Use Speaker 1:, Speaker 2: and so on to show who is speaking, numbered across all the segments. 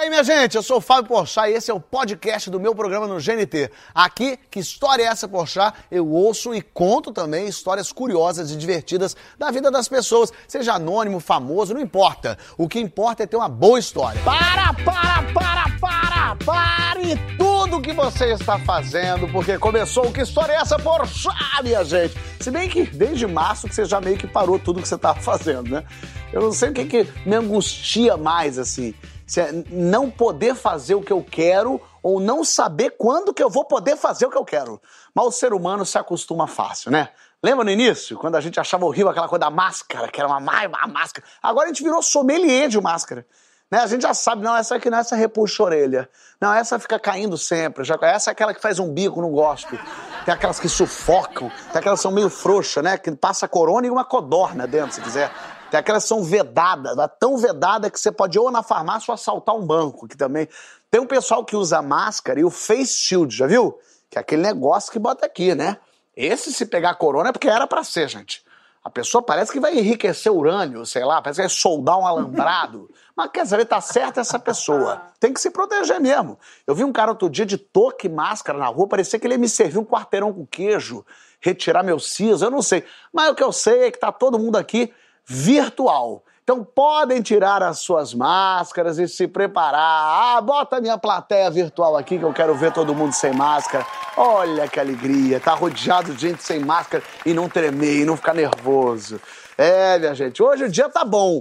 Speaker 1: aí, minha gente, eu sou o Fábio Porchat e esse é o podcast do meu programa no GNT. Aqui, que história é essa, Porchat? Eu ouço e conto também histórias curiosas e divertidas da vida das pessoas, seja anônimo, famoso, não importa. O que importa é ter uma boa história. Para, para, para, para, pare tudo que você está fazendo, porque começou o Que História é essa, Porchat, minha gente? Se bem que desde março que você já meio que parou tudo que você estava fazendo, né? Eu não sei o que, que me angustia mais, assim não poder fazer o que eu quero ou não saber quando que eu vou poder fazer o que eu quero. Mas o ser humano se acostuma fácil, né? Lembra no início, quando a gente achava horrível aquela coisa da máscara, que era uma má máscara? Agora a gente virou sommelier de máscara. Né? A gente já sabe, não, essa aqui não, essa repuxa a orelha. Não, essa fica caindo sempre. Já, essa é aquela que faz um bico no gosto. Tem aquelas que sufocam, tem aquelas que são meio frouxas, né? Que passa corona e uma codorna dentro, se quiser. Tem aquelas que são vedadas, tão vedada que você pode ou na farmácia ou assaltar um banco, que também. Tem um pessoal que usa máscara e o face shield, já viu? Que é aquele negócio que bota aqui, né? Esse, se pegar corona, é porque era para ser, gente. A pessoa parece que vai enriquecer urânio, sei lá, parece que vai soldar um alambrado. Mas quer saber, tá certa essa pessoa. Tem que se proteger mesmo. Eu vi um cara outro dia de toque e máscara na rua, parecia que ele ia me servir um quarteirão com queijo, retirar meu siso, eu não sei. Mas o que eu sei é que tá todo mundo aqui virtual. Então podem tirar as suas máscaras e se preparar. Ah, bota a minha plateia virtual aqui que eu quero ver todo mundo sem máscara. Olha que alegria, tá rodeado de gente sem máscara e não tremer e não ficar nervoso. É, minha gente, hoje o dia tá bom.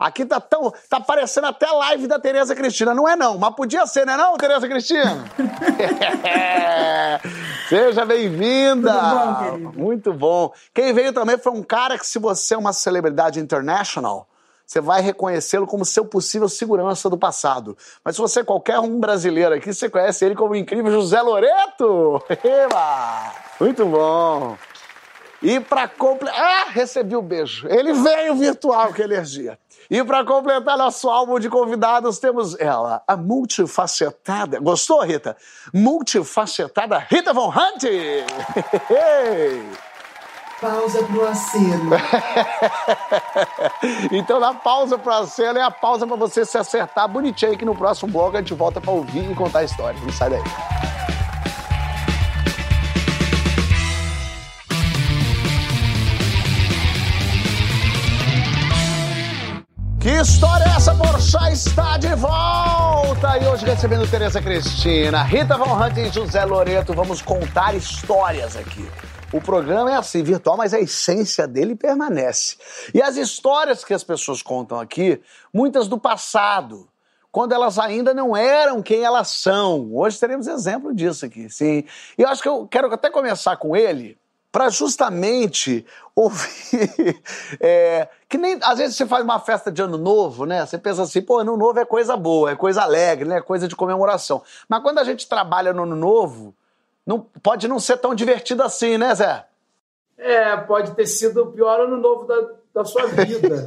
Speaker 1: Aqui tá tão. tá parecendo até a live da Tereza Cristina. Não é não, mas podia ser, não é não, Tereza Cristina? Seja bem-vinda! Bom, Muito bom. Quem veio também foi um cara que, se você é uma celebridade international, você vai reconhecê-lo como seu possível segurança do passado. Mas se você é qualquer um brasileiro aqui, você conhece ele como o incrível José Loreto. Eba! Muito bom. E para completar. Ah, recebi o um beijo. Ele veio virtual, que energia. E para completar nosso álbum de convidados, temos ela, a multifacetada. Gostou, Rita? Multifacetada Rita Von Hunt!
Speaker 2: Pausa pro aceno.
Speaker 1: então, na pausa pro aceno é a pausa para você se acertar bonitinho que no próximo bloco a gente volta para ouvir e contar a história. Não sai daí. Que história é essa? Porchat está de volta! E hoje recebendo Tereza Cristina, Rita Von Hunt e José Loreto. Vamos contar histórias aqui. O programa é assim, virtual, mas a essência dele permanece. E as histórias que as pessoas contam aqui, muitas do passado, quando elas ainda não eram quem elas são. Hoje teremos exemplo disso aqui, sim. E eu acho que eu quero até começar com ele, para justamente ouvir. É, que nem às vezes você faz uma festa de ano novo, né? Você pensa assim, pô, ano novo é coisa boa, é coisa alegre, né? É coisa de comemoração. Mas quando a gente trabalha no ano novo, não, pode não ser tão divertido assim, né, Zé?
Speaker 3: É, pode ter sido o pior ano novo da, da sua vida.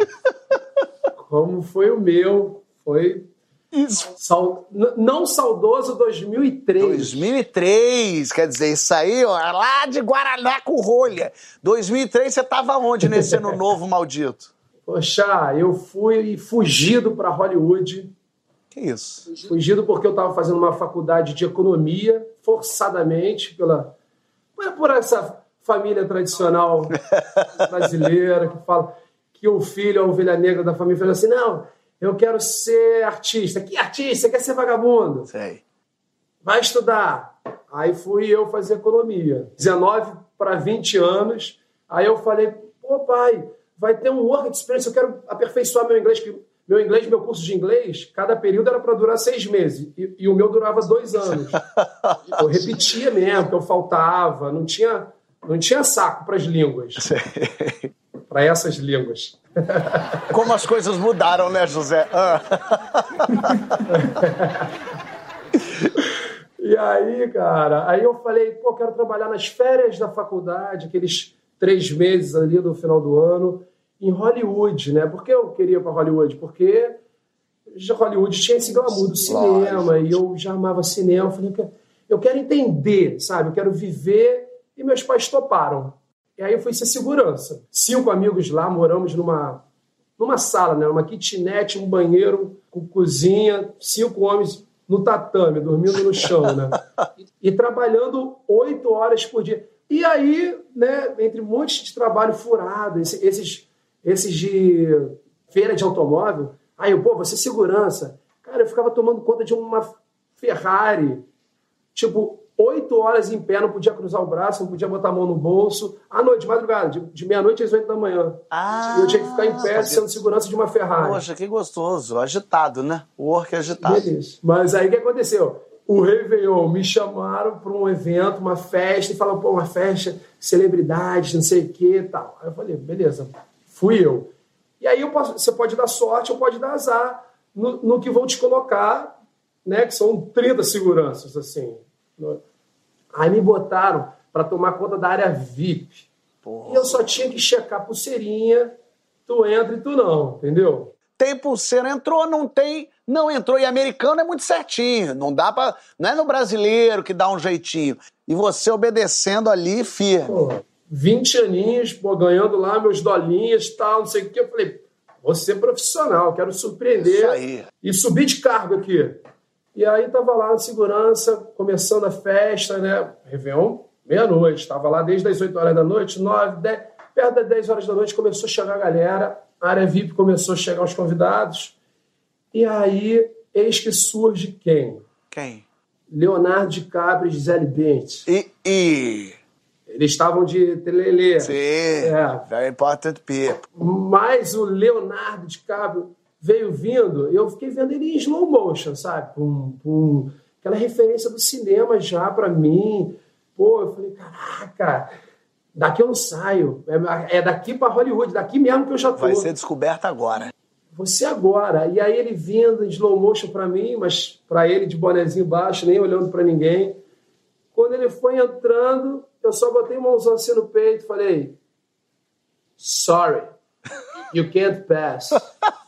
Speaker 3: Como foi o meu. Foi
Speaker 1: isso.
Speaker 3: Sal... Não saudoso 2003.
Speaker 1: 2003, quer dizer, isso aí, ó, lá de Guaraná com rolha. 2003 você tava onde nesse ano novo maldito?
Speaker 3: Poxa, eu fui fugido para Hollywood.
Speaker 1: Que isso?
Speaker 3: Fugido porque eu estava fazendo uma faculdade de economia, forçadamente, pela por essa família tradicional brasileira que fala que o filho, a ovelha negra da família, fala assim: não, eu quero ser artista. Que artista? Quer ser vagabundo?
Speaker 1: Sei.
Speaker 3: Vai estudar. Aí fui eu fazer economia. 19 para 20 anos. Aí eu falei, pô, pai, vai ter um work experience, eu quero aperfeiçoar meu inglês. Meu inglês, meu curso de inglês, cada período era para durar seis meses. E, e, o meu durava dois anos. eu repetia mesmo, que eu faltava. Não tinha, não tinha saco para as línguas. para essas línguas.
Speaker 1: Como as coisas mudaram, né, José? Ah.
Speaker 3: e aí, cara, aí eu falei, pô, quero trabalhar nas férias da faculdade, aqueles três meses ali do final do ano, em Hollywood, né? Por que eu queria para Hollywood? Porque Hollywood tinha esse glamour do cinema e eu já amava cinema. Eu falei, eu quero entender, sabe? Eu quero viver. E meus pais toparam. E aí eu fui ser segurança. Cinco amigos lá, moramos numa, numa sala, né? Uma kitnet, um banheiro, com cozinha, cinco homens no tatame, dormindo no chão, né? E, e trabalhando oito horas por dia. E aí, né, entre um monte de trabalho furado, esses, esses de feira de automóvel, aí eu, pô, você é segurança. Cara, eu ficava tomando conta de uma Ferrari, tipo, oito horas em pé, não podia cruzar o braço, não podia botar a mão no bolso. À noite, de madrugada, de, de meia-noite às oito da manhã.
Speaker 1: Ah,
Speaker 3: e eu tinha que ficar em pé sendo segurança de uma Ferrari.
Speaker 1: Poxa, que gostoso. Agitado, né? O work agitado.
Speaker 3: Beleza. Mas aí o que aconteceu? O Réveillon me chamaram para um evento, uma festa, e falaram, pô, uma festa, celebridades, não sei o que e tal. Aí eu falei, beleza, fui eu. E aí eu posso, você pode dar sorte ou pode dar azar no, no que vão te colocar, né? Que são 30 seguranças, assim. Aí me botaram para tomar conta da área VIP. Porra. E eu só tinha que checar pulseirinha, tu entra e tu não, entendeu?
Speaker 1: Tem pulseira, entrou, não tem, não entrou. E americano é muito certinho, não dá para, não é no brasileiro que dá um jeitinho. E você obedecendo ali firme. Pô,
Speaker 3: 20 aninhos, pô, ganhando lá meus dolinhas e tal, não sei o que. Eu falei, vou ser profissional, quero surpreender. Isso
Speaker 1: aí.
Speaker 3: E subir de cargo aqui. E aí tava lá na segurança, começando a festa, né? Réveillon, meia-noite. Estava lá desde as 8 horas da noite, 9, 10, perto das 10 horas da noite começou a chegar a galera, a área VIP começou a chegar os convidados. E aí, eis que surge quem?
Speaker 1: Quem?
Speaker 3: Leonardo DiCaprio e Gisele Bündchen.
Speaker 1: E, e...
Speaker 3: Eles estavam de telelê.
Speaker 1: Sim, é. very important people.
Speaker 3: Mas o Leonardo DiCaprio veio vindo, eu fiquei vendo ele em slow motion, sabe? Pum, pum. Aquela referência do cinema já para mim. Pô, eu falei, caraca, daqui eu não saio. É, é daqui para Hollywood, daqui mesmo que eu já tô.
Speaker 1: Vai ser descoberta agora.
Speaker 3: Você agora. E aí ele vindo em slow motion para mim, mas para ele de bonezinho baixo, nem olhando para ninguém. Quando ele foi entrando, eu só botei mãozão assim no peito e falei: Sorry, you can't pass.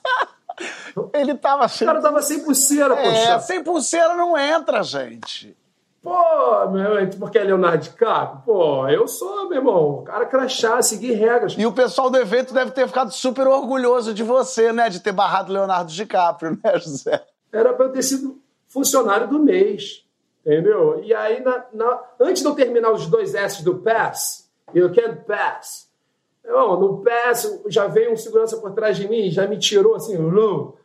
Speaker 1: Ele tava
Speaker 3: sem. O cara tava sem pulseira, é, poxa.
Speaker 1: sem pulseira não entra, gente.
Speaker 3: Pô, meu, porque é Leonardo DiCaprio? Pô, eu sou, meu irmão. O cara crachar, seguir regras.
Speaker 1: E o pessoal do evento deve ter ficado super orgulhoso de você, né? De ter barrado Leonardo DiCaprio, né, José?
Speaker 3: Era pra eu ter sido funcionário do mês. Entendeu? E aí, na, na, antes de eu terminar os dois S do pass, eu can't pass. Irmão, no pass já veio um segurança por trás de mim, já me tirou assim, não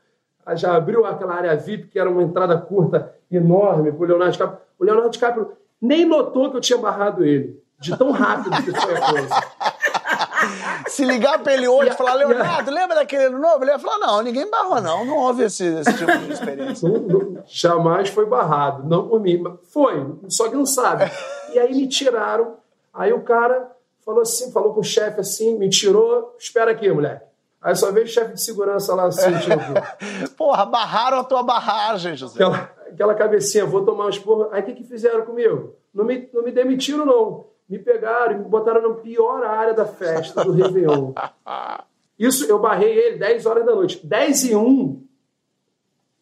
Speaker 3: já abriu aquela área VIP, que era uma entrada curta enorme para o Leonardo DiCaprio. O Leonardo DiCaprio nem notou que eu tinha barrado ele, de tão rápido que foi a coisa.
Speaker 1: Se ligar para ele hoje e falar, Leonardo, lembra daquele novo? Ele ia falar, não, ninguém barrou, não. Não houve esse, esse tipo de experiência. Não,
Speaker 3: não, jamais foi barrado, não por mim. Foi, só que não sabe. E aí me tiraram. Aí o cara falou assim, falou com o chefe assim, me tirou, espera aqui, moleque. Aí só veio o chefe de segurança lá assim, tipo.
Speaker 1: Porra, barraram a tua barragem, José.
Speaker 3: Aquela, aquela cabecinha, vou tomar uns porra. Aí o que, que fizeram comigo? Não me, não me demitiram, não. Me pegaram e me botaram na pior área da festa do Réveillon. Isso, eu barrei ele 10 horas da noite. 10 e 1,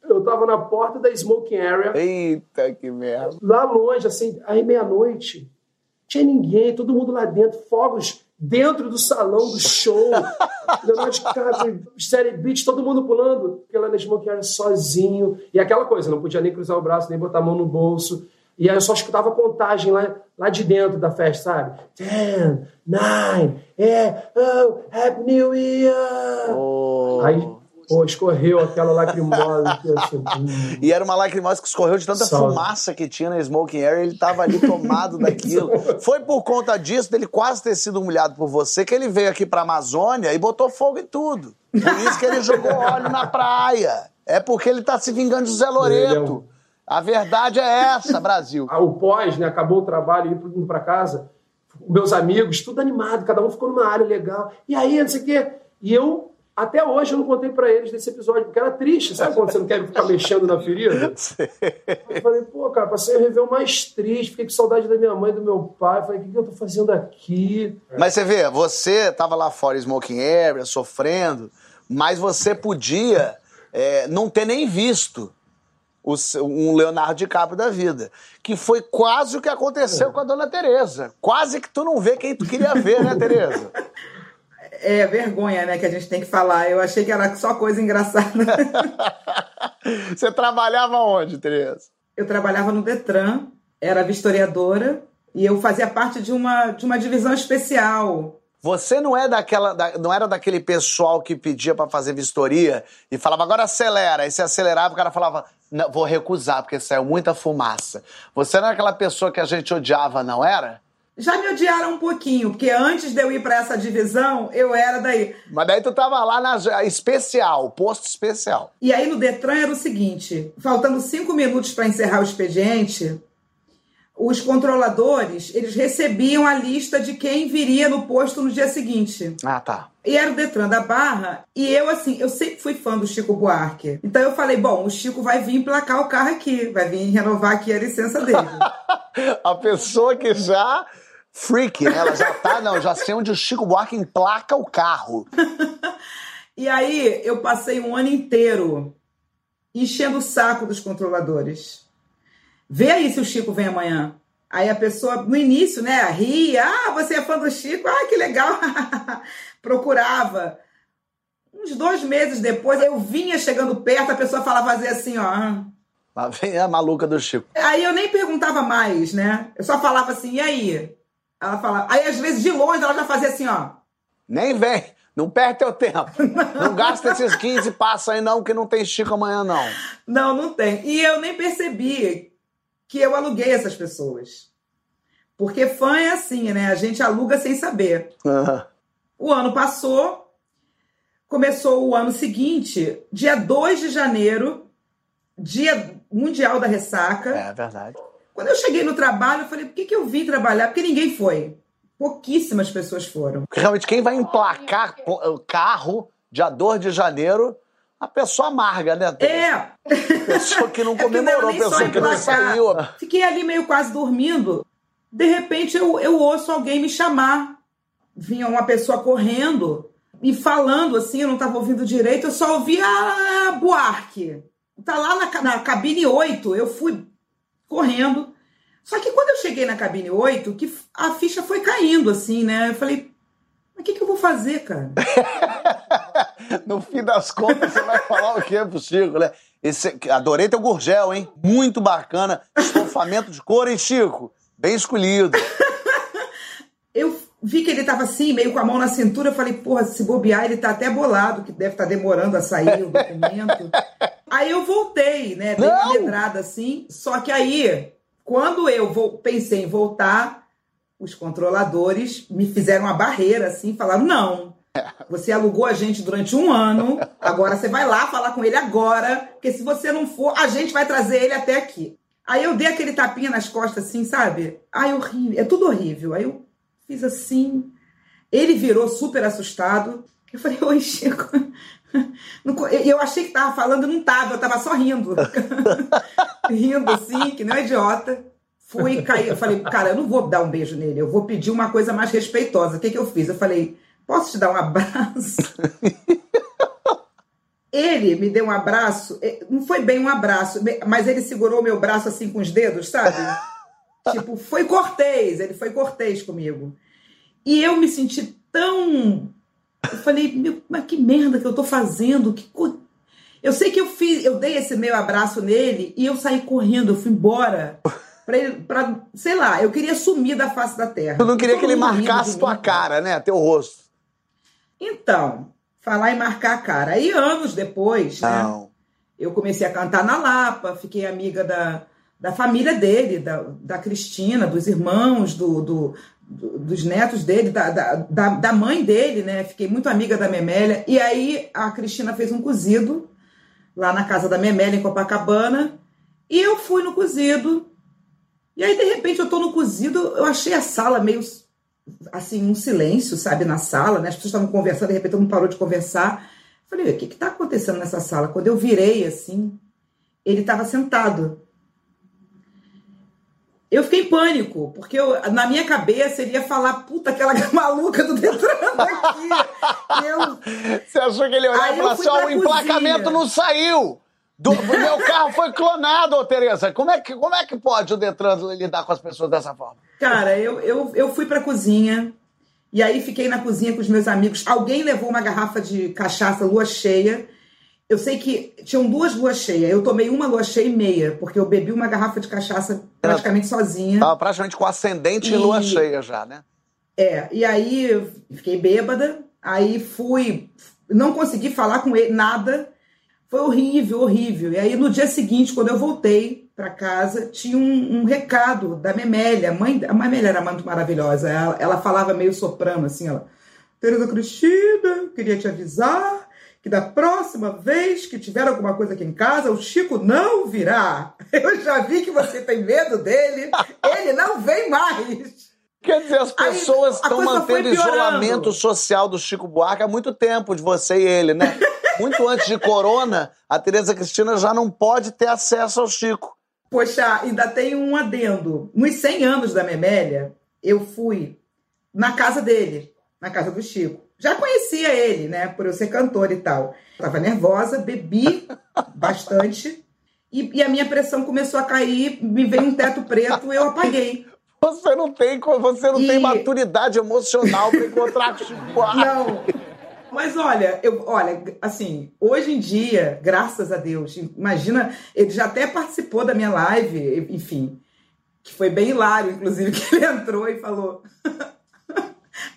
Speaker 3: eu tava na porta da smoking area.
Speaker 1: Eita, que merda.
Speaker 3: Lá longe, assim, aí meia-noite. Tinha ninguém, todo mundo lá dentro, fogos dentro do salão do show. Leonardo DiCaprio, série beat, todo mundo pulando. Porque na Smoke era sozinho. E aquela coisa, não podia nem cruzar o braço, nem botar a mão no bolso. E aí eu só escutava a contagem lá, lá de dentro da festa, sabe? Ten, nine, é, oh, Happy New Year! Oh. Aí Pô, escorreu aquela lacrimosa. Assim,
Speaker 1: e era uma lacrimosa que escorreu de tanta Salve. fumaça que tinha na Smoking Area, ele tava ali tomado daquilo. Foi por conta disso, dele quase ter sido humilhado por você, que ele veio aqui pra Amazônia e botou fogo em tudo. Por isso que ele jogou óleo na praia. É porque ele tá se vingando de Zé Loreto. A verdade é essa, Brasil.
Speaker 3: Ah, o pós, né? Acabou o trabalho, indo pra casa. Meus amigos, tudo animado, cada um ficou numa área legal. E aí, não sei o quê. E eu até hoje eu não contei para eles desse episódio, porque era triste, sabe quando você não quer ficar mexendo na ferida? Eu falei, pô, cara, passei o mais triste, fiquei com saudade da minha mãe e do meu pai. Falei, o que, que eu tô fazendo aqui?
Speaker 1: Mas você vê, você tava lá fora smoking area, sofrendo, mas você podia é, não ter nem visto o, um Leonardo DiCaprio da vida. Que foi quase o que aconteceu é. com a dona Tereza. Quase que tu não vê quem tu queria ver, né, Tereza?
Speaker 4: É vergonha, né, que a gente tem que falar. Eu achei que era só coisa engraçada.
Speaker 1: Você trabalhava onde, Tereza?
Speaker 4: Eu trabalhava no Detran, era vistoriadora e eu fazia parte de uma, de uma divisão especial.
Speaker 1: Você não é daquela, da- não era daquele pessoal que pedia pra fazer vistoria e falava agora acelera, aí você acelerava, o cara falava vou recusar porque saiu muita fumaça. Você não era aquela pessoa que a gente odiava, não era?
Speaker 4: Já me odiaram um pouquinho, porque antes de eu ir para essa divisão, eu era daí.
Speaker 1: Mas daí tu tava lá na especial, posto especial.
Speaker 4: E aí no Detran era o seguinte: faltando cinco minutos para encerrar o expediente, os controladores eles recebiam a lista de quem viria no posto no dia seguinte.
Speaker 1: Ah, tá.
Speaker 4: E era o Detran da Barra, e eu, assim, eu sempre fui fã do Chico Buarque. Então eu falei: bom, o Chico vai vir emplacar o carro aqui, vai vir renovar aqui a licença dele.
Speaker 1: A pessoa que já freak, né? Ela já tá, não, já sei onde o Chico Buarque emplaca o carro.
Speaker 4: E aí eu passei um ano inteiro enchendo o saco dos controladores. Vê aí se o Chico vem amanhã. Aí a pessoa, no início, né, ria, ah, você é fã do Chico, ah, que legal. Procurava. Uns dois meses depois, eu vinha chegando perto, a pessoa falava fazer assim, ó.
Speaker 1: Lá vem a maluca do Chico.
Speaker 4: Aí eu nem perguntava mais, né? Eu só falava assim, e aí? Ela falava. Aí às vezes de longe ela já fazia assim, ó.
Speaker 1: Nem vem. Não perde teu tempo. Não gasta esses 15 passos aí não, que não tem Chico amanhã não.
Speaker 4: Não, não tem. E eu nem percebi que eu aluguei essas pessoas. Porque fã é assim, né? A gente aluga sem saber.
Speaker 1: Ah,
Speaker 4: O ano passou, começou o ano seguinte, dia 2 de janeiro, dia mundial da ressaca.
Speaker 1: É verdade.
Speaker 4: Quando eu cheguei no trabalho, eu falei, por que, que eu vim trabalhar? Porque ninguém foi. Pouquíssimas pessoas foram.
Speaker 1: Realmente quem vai emplacar o carro dia 2 de janeiro, a pessoa amarga, né?
Speaker 4: É,
Speaker 1: Pessoa que não
Speaker 4: É que não
Speaker 1: comemorou,
Speaker 4: só
Speaker 1: pessoa que não saiu.
Speaker 4: Fiquei ali meio quase dormindo. De repente eu, eu ouço alguém me chamar. Vinha uma pessoa correndo e falando assim, eu não estava ouvindo direito, eu só ouvi a Buarque. Tá lá na, na cabine 8, eu fui correndo. Só que quando eu cheguei na cabine 8, que a ficha foi caindo, assim, né? Eu falei, mas o que, que eu vou fazer, cara?
Speaker 1: No fim das contas, você vai falar o quê pro Chico, né? Esse, adorei teu gurgel, hein? Muito bacana. Estofamento de couro, hein, Chico? Bem escolhido.
Speaker 4: Eu vi que ele tava assim, meio com a mão na cintura. Eu falei, porra, se bobear, ele tá até bolado, que deve estar demorando a sair o documento. aí eu voltei, né? Dei uma medrada assim. Só que aí, quando eu vou, pensei em voltar, os controladores me fizeram uma barreira assim, falaram: não. Você alugou a gente durante um ano, agora você vai lá falar com ele agora, porque se você não for, a gente vai trazer ele até aqui. Aí eu dei aquele tapinha nas costas, assim, sabe? Ai, horrível, é tudo horrível. Aí eu fiz assim. Ele virou super assustado. Eu falei, oi, Chico. Eu achei que tava falando, não tava, eu tava só rindo. rindo assim, que não é idiota. Fui cair. Eu falei, cara, eu não vou dar um beijo nele, eu vou pedir uma coisa mais respeitosa. O que, que eu fiz? Eu falei, posso te dar um abraço? Ele me deu um abraço, não foi bem um abraço, mas ele segurou meu braço assim com os dedos, sabe? tipo, foi cortês, ele foi cortês comigo. E eu me senti tão. Eu falei, meu, mas que merda que eu tô fazendo? Que co- Eu sei que eu fiz, eu dei esse meu abraço nele e eu saí correndo, eu fui embora. Pra ele, pra, sei lá, eu queria sumir da face da terra.
Speaker 1: Tu não queria
Speaker 4: Todo
Speaker 1: que ele marcasse tua cara, né? Teu rosto.
Speaker 4: Então, falar e marcar a cara. Aí, anos depois, né?
Speaker 1: Não.
Speaker 4: Eu comecei a cantar na Lapa, fiquei amiga da, da família dele, da, da Cristina, dos irmãos, do- do- dos netos dele, da, da, da, mãe dele, né? Fiquei muito amiga da Memélia. E aí a Cristina fez um cozido lá na casa da Memélia, em Copacabana, e eu fui no cozido. E aí, de repente, eu tô no cozido, eu achei a sala meio assim, um silêncio, sabe, na sala, né? As pessoas estavam conversando, de repente todo mundo parou de conversar. Falei, o que que tá acontecendo nessa sala? Quando eu virei, assim, ele estava sentado. Eu fiquei em pânico, porque eu- na minha cabeça ele ia falar, puta, aquela maluca do Detran aqui. E eu,
Speaker 1: Você achou que ele ia olhar
Speaker 4: Aí
Speaker 1: e falar
Speaker 4: fui
Speaker 1: assim: o emplacamento
Speaker 4: cozinha.
Speaker 1: não saiu! Do, o meu carro foi clonado, ô Tereza. Como é, que, como é que pode o Detran lidar com as pessoas dessa forma?
Speaker 4: Cara, eu, eu, eu fui pra cozinha E aí fiquei na cozinha com os meus amigos. Alguém levou uma garrafa de cachaça lua cheia. Eu sei que tinham duas luas cheias. Eu tomei uma lua cheia e meia, porque eu bebi uma garrafa de cachaça praticamente sozinha.
Speaker 1: Tava praticamente com ascendente e lua cheia já, né?
Speaker 4: É, e aí fiquei bêbada, aí fui, não consegui falar com ele nada, foi horrível, horrível. E aí no dia seguinte, quando eu voltei para casa, tinha um, um recado da Memélia, a mãe, a Memélia era muito maravilhosa, ela, ela falava meio soprano assim, ela, Tereza Cristina, queria te avisar que da próxima vez que tiver alguma coisa aqui em casa, o Chico não virá. Eu já vi que você tem medo dele, ele não vem mais.
Speaker 1: Quer dizer, as pessoas estão mantendo isolamento social do Chico Buarque há muito tempo, de você e ele, né? Muito antes de corona, a Tereza Cristina já não pode ter acesso ao Chico.
Speaker 4: Poxa, ainda tem um adendo. Nos 100 anos da Memélia, eu fui na casa dele, na casa do Chico. Já conhecia ele, né, por eu ser cantora e tal. Tava nervosa, bebi bastante e, e a minha pressão começou a cair, me veio um teto preto e eu apaguei.
Speaker 1: Você não tem, você não
Speaker 4: E-
Speaker 1: tem maturidade emocional para encontrar com o Chico Buarque.
Speaker 4: Não. Mas olha, eu, olha, assim, hoje em dia, graças a Deus, imagina, ele já até participou da minha live, enfim, que foi bem hilário, inclusive, que ele entrou e falou.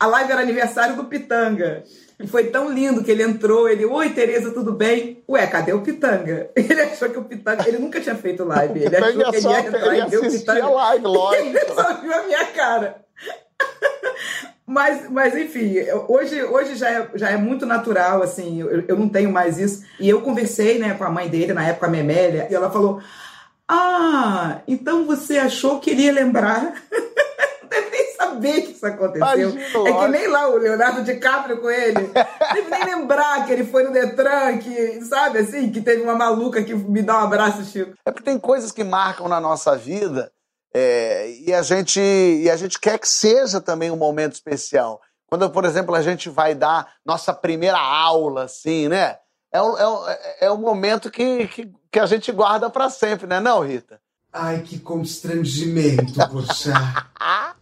Speaker 4: A live era aniversário do Pitanga. E foi tão lindo que ele entrou, ele, oi Tereza, tudo bem? Ué, cadê o Pitanga? Ele achou que o Pitanga, ele nunca tinha feito live, ele achou
Speaker 1: Pitanga
Speaker 4: que ele ia entrar
Speaker 1: ele
Speaker 4: e ver o Pitanga.
Speaker 1: live, lógico.
Speaker 4: Ele só viu a minha cara. Mas, mas enfim, hoje, hoje já, é, já é muito natural, assim, eu, eu não tenho mais isso. E eu conversei né, com a mãe dele, na época, a Memélia, e ela falou: Ah, então você achou que ele ia lembrar? Não saber que isso aconteceu. É que nem lá o Leonardo DiCaprio com ele. Deve nem lembrar que ele foi no Detran, que, sabe assim, que teve uma maluca que me dá um abraço, Chico.
Speaker 1: É porque tem coisas que marcam na nossa vida é, e, a gente, e a gente quer que seja também um momento especial. Quando, por exemplo, a gente vai dar nossa primeira aula, assim, né? É o, é o, é momento que, que, que a gente guarda para sempre, né, não, Rita?
Speaker 2: Ai, que constrangimento, poxa.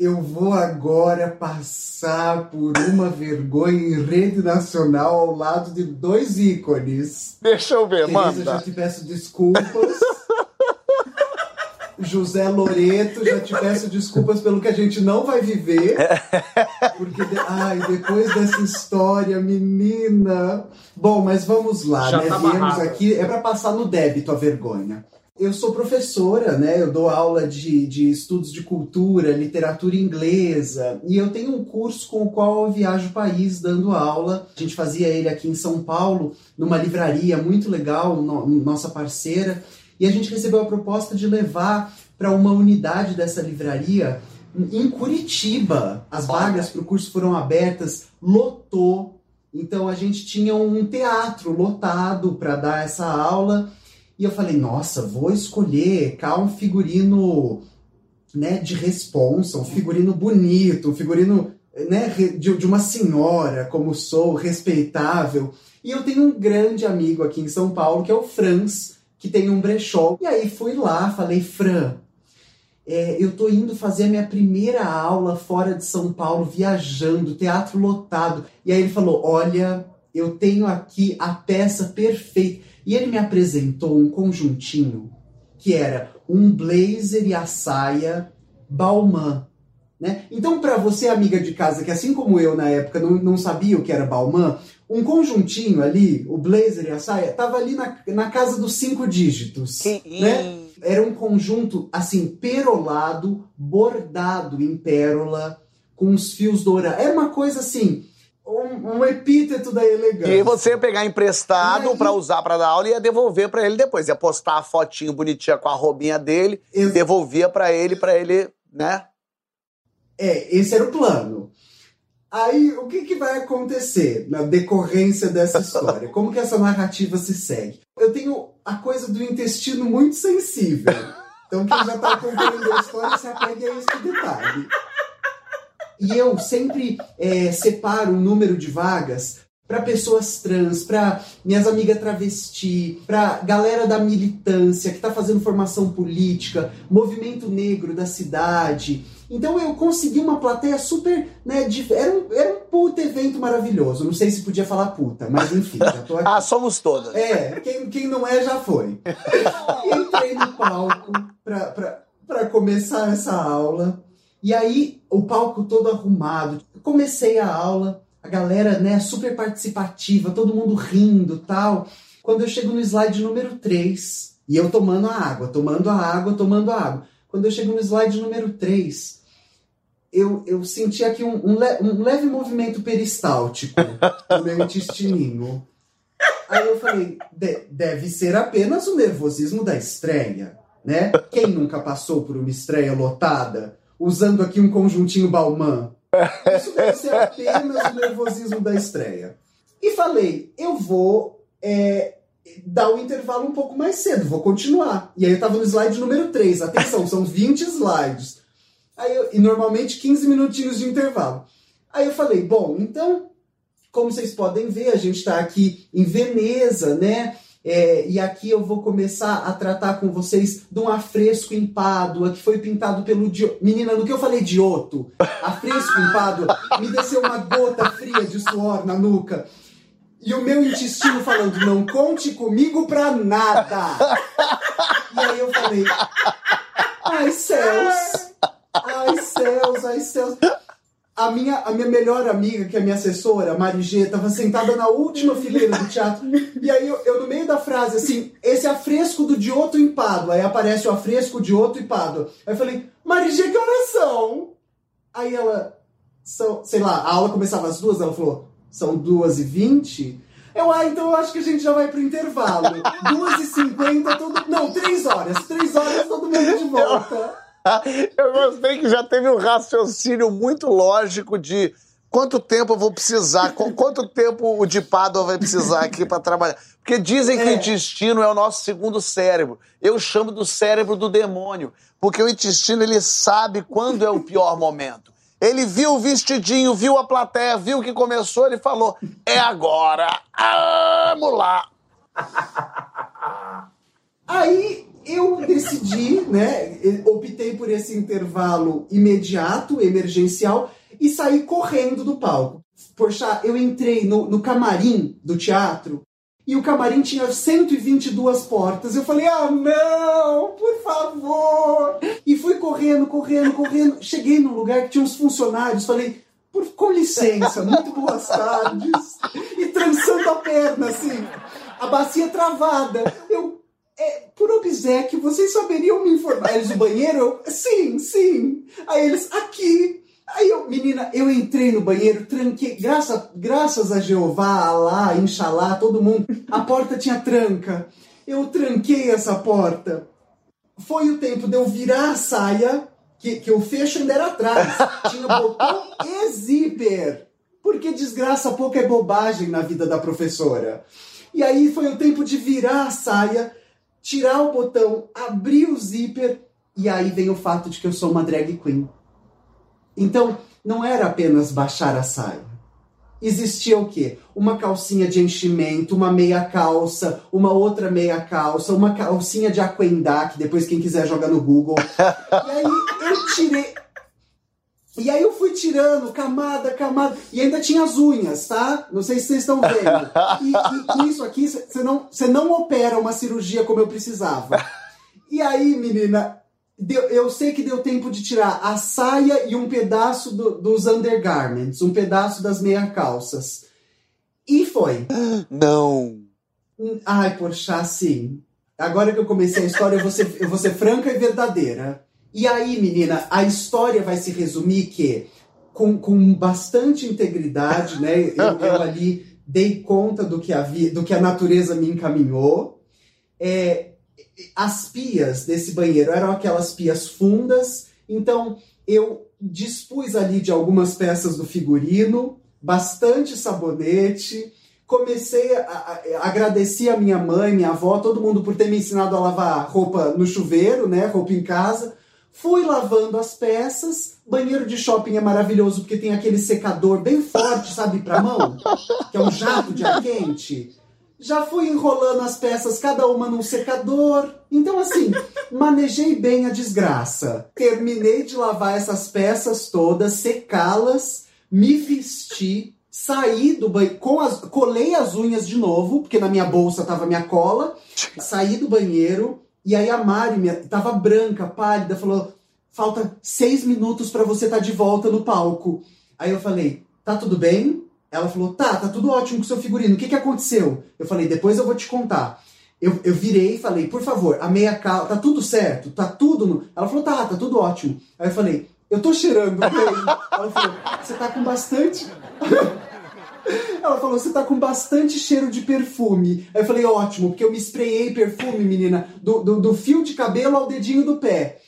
Speaker 2: Eu vou agora passar por uma vergonha em rede nacional ao lado de dois ícones.
Speaker 1: Deixa eu ver,
Speaker 2: Teresa, já
Speaker 1: manda.
Speaker 2: te peço desculpas. José Loreto, já te peço desculpas pelo que a gente não vai viver. Porque, de- ai, depois dessa história, menina. Bom, mas vamos lá,
Speaker 3: Já
Speaker 2: né?
Speaker 3: tá
Speaker 2: Viemos
Speaker 3: barrado.
Speaker 2: aqui, é para passar no débito a vergonha. Eu sou professora, né? Eu dou aula de, de estudos de cultura, literatura inglesa, e eu tenho um curso com o qual eu viajo o país dando aula. A gente fazia ele aqui em São Paulo, numa livraria muito legal, no- nossa parceira, e a gente recebeu a proposta de levar para uma unidade dessa livraria em Curitiba. As vagas para o curso foram abertas, lotou. Então a gente tinha um teatro lotado para dar essa aula. E eu falei, nossa, vou escolher cá um figurino né, de responsa, um figurino bonito, um figurino né, de, de uma senhora, como sou, respeitável. E eu tenho um grande amigo aqui em São Paulo, que é o Franz, que tem um brechó. E aí fui lá, falei, Fran, é, eu tô indo fazer a minha primeira aula fora de São Paulo, viajando, teatro lotado. E aí ele falou: Olha, eu tenho aqui a peça perfeita. E ele me apresentou um conjuntinho que era um blazer e a saia Balmain. Né? Então, para você, amiga de casa, que assim como eu na época não, não sabia o que era Balmain, um conjuntinho ali, o blazer e a saia, tava ali na, na casa dos cinco dígitos. né? Era um conjunto assim, perolado, bordado em pérola, com os fios dourados. Era uma coisa assim, um, um epíteto da elegância.
Speaker 1: E você ia pegar emprestado
Speaker 2: aí-
Speaker 1: pra usar pra dar aula e ia devolver pra ele depois. Ia postar a fotinho bonitinha com a roubinha dele,
Speaker 2: Ex-
Speaker 1: devolvia pra ele, pra ele, né?
Speaker 2: É, esse era o plano. Aí, o que, que vai acontecer na decorrência dessa história? Como que essa narrativa se segue? Eu tenho a coisa do intestino muito sensível. Então, quem já tá acompanhando a história se apegue a esse detalhe. E eu sempre é, separo um número de vagas para pessoas trans, para minhas amigas travesti, para galera da militância que está fazendo formação política, movimento negro da cidade. Então eu consegui uma plateia super, né, dif- era um, era um puta evento maravilhoso. Não sei se podia falar puta, mas enfim, já tô aqui.
Speaker 1: Ah, somos todas.
Speaker 2: É, quem, quem não é já foi. Entrei no palco pra começar essa aula. E aí, o palco todo arrumado. Comecei a aula, a galera, né, super participativa, todo mundo rindo tal. Quando eu chego no slide número 3, e eu tomando a água, tomando a água, tomando a água. Quando eu chego no slide número 3, eu, eu senti aqui um, um, le- um leve movimento peristáltico no meu intestininho. Aí eu falei, "De- deve ser apenas o nervosismo da estreia, né? Quem nunca passou por uma estreia lotada, usando aqui um conjuntinho Balmain? Isso deve ser apenas o nervosismo da estreia. E falei, eu vou é, dar o intervalo um pouco mais cedo, vou continuar. E aí eu tava no slide número 3, atenção, são 20 slides. Aí eu- e normalmente 15 minutinhos de intervalo. Aí eu falei, bom, então como vocês podem ver, a gente está aqui em Veneza, né? É, e aqui eu vou começar a tratar com vocês de um afresco em Pádua que foi pintado pelo Dio... Menina, no que eu falei Giotto, afresco em Pádua, me desceu uma gota fria de suor na nuca. E o meu intestino falando, não conte comigo pra nada. E aí eu falei, ai céus, ai céus, ai céus. A minha, a minha melhor amiga, que é minha assessora, Marigê, estava sentada na última fileira do teatro. E aí eu, eu, no meio da frase, assim, esse afresco do Giotto em Pádua. Aí aparece o afresco Giotto em Pádua. Aí eu falei, Marigê, que horas são? Aí ela, são, sei lá, a aula começava às duas, ela falou, são duas e vinte? Eu, ah, então eu acho que a gente já vai pro intervalo. Duas e cinquenta, todo... Não, três horas. Três horas, todo mundo de volta.
Speaker 1: Eu gostei que já teve um raciocínio muito lógico de quanto tempo eu vou precisar, qu- quanto tempo o de Pádua vai precisar aqui para trabalhar. Porque dizem que o
Speaker 2: É.
Speaker 1: intestino é o nosso segundo cérebro. Eu chamo do cérebro do demônio, porque o intestino ele sabe quando é o pior momento. Ele viu o vestidinho, viu a plateia, viu que começou, ele falou: é agora, vamos lá.
Speaker 2: Aí eu decidi, né? Optei por esse intervalo imediato, emergencial, e saí correndo do palco. Poxa, eu entrei no, no camarim do teatro e o camarim tinha 122 portas. Eu falei, ah, não, por favor! E fui correndo, correndo, correndo. Cheguei num lugar que tinha uns funcionários. Falei, por, com licença, muito boas tardes. E trançando a perna, assim, a bacia travada. Eu, é, por obsequio, vocês saberiam me informar? Eles, o banheiro? Eu, sim, sim. Aí eles, aqui. Aí eu, menina, eu entrei no banheiro, tranquei, graças, graças a Jeová, Alá, Inxalá, todo mundo, a porta tinha tranca. Eu tranquei essa porta. Foi o tempo de eu virar a saia, que, que o fecho ainda era atrás. Tinha botão e zíper. Porque desgraça pouco é bobagem na vida da professora. E aí foi o tempo de virar a saia, tirar o botão, abrir o zíper, e aí vem o fato de que eu sou uma drag queen. Então, não era apenas baixar a saia. Existia o quê? Uma calcinha de enchimento, uma meia calça, uma outra meia calça, uma calcinha de aquendá, que depois quem quiser joga no Google. E aí eu tirei. E aí eu fui tirando camada, camada. E ainda tinha as unhas, tá? Não sei se vocês estão vendo. E, e com isso aqui, você não, não opera uma cirurgia como eu precisava. E aí, menina, deu- eu sei que deu tempo de tirar a saia e um pedaço do- dos undergarments, um pedaço das meia calças. E foi.
Speaker 1: Não.
Speaker 2: Hum, Ai, poxa, sim. Agora que eu comecei a história, eu vou ser, eu vou ser franca e verdadeira. E aí, menina, a história vai se resumir que, com, com bastante integridade, né? Eu, eu ali dei conta do que, havia, do que a natureza me encaminhou. É, as pias desse banheiro eram aquelas pias fundas, então eu dispus ali de algumas peças do figurino, bastante sabonete, comecei a, a, agradecer a minha mãe, minha avó, todo mundo por ter me ensinado a lavar roupa no chuveiro, né, roupa em casa. Fui lavando as peças. Banheiro de shopping é maravilhoso porque tem aquele secador bem forte, sabe, pra mão, que é um jato de ar quente. Já fui enrolando as peças, cada uma num secador. Então, assim, Manejei bem a desgraça. Terminei de lavar essas peças todas, secá-las, me vesti, saí do banheiro, as, colei as unhas de novo, porque na minha bolsa tava minha cola, saí do banheiro, e aí a Mari minha, tava branca, pálida, falou: falta seis minutos para você estar tá de volta no palco. Aí eu falei: tá tudo bem? Ela falou: tá, tá tudo ótimo com o seu figurino. O que, que aconteceu? Eu falei: depois eu vou te contar. Eu, eu virei e falei: por favor, a meia calça, tá tudo certo? Tá tudo. No... Ela falou: tá, tá tudo ótimo. Aí eu falei: eu tô cheirando bem. Ela falou: você tá com bastante. Ela falou, você tá com bastante cheiro de perfume. Aí eu falei, ótimo, porque eu me sprayei perfume, menina, do, do, do, fio de cabelo ao dedinho do pé.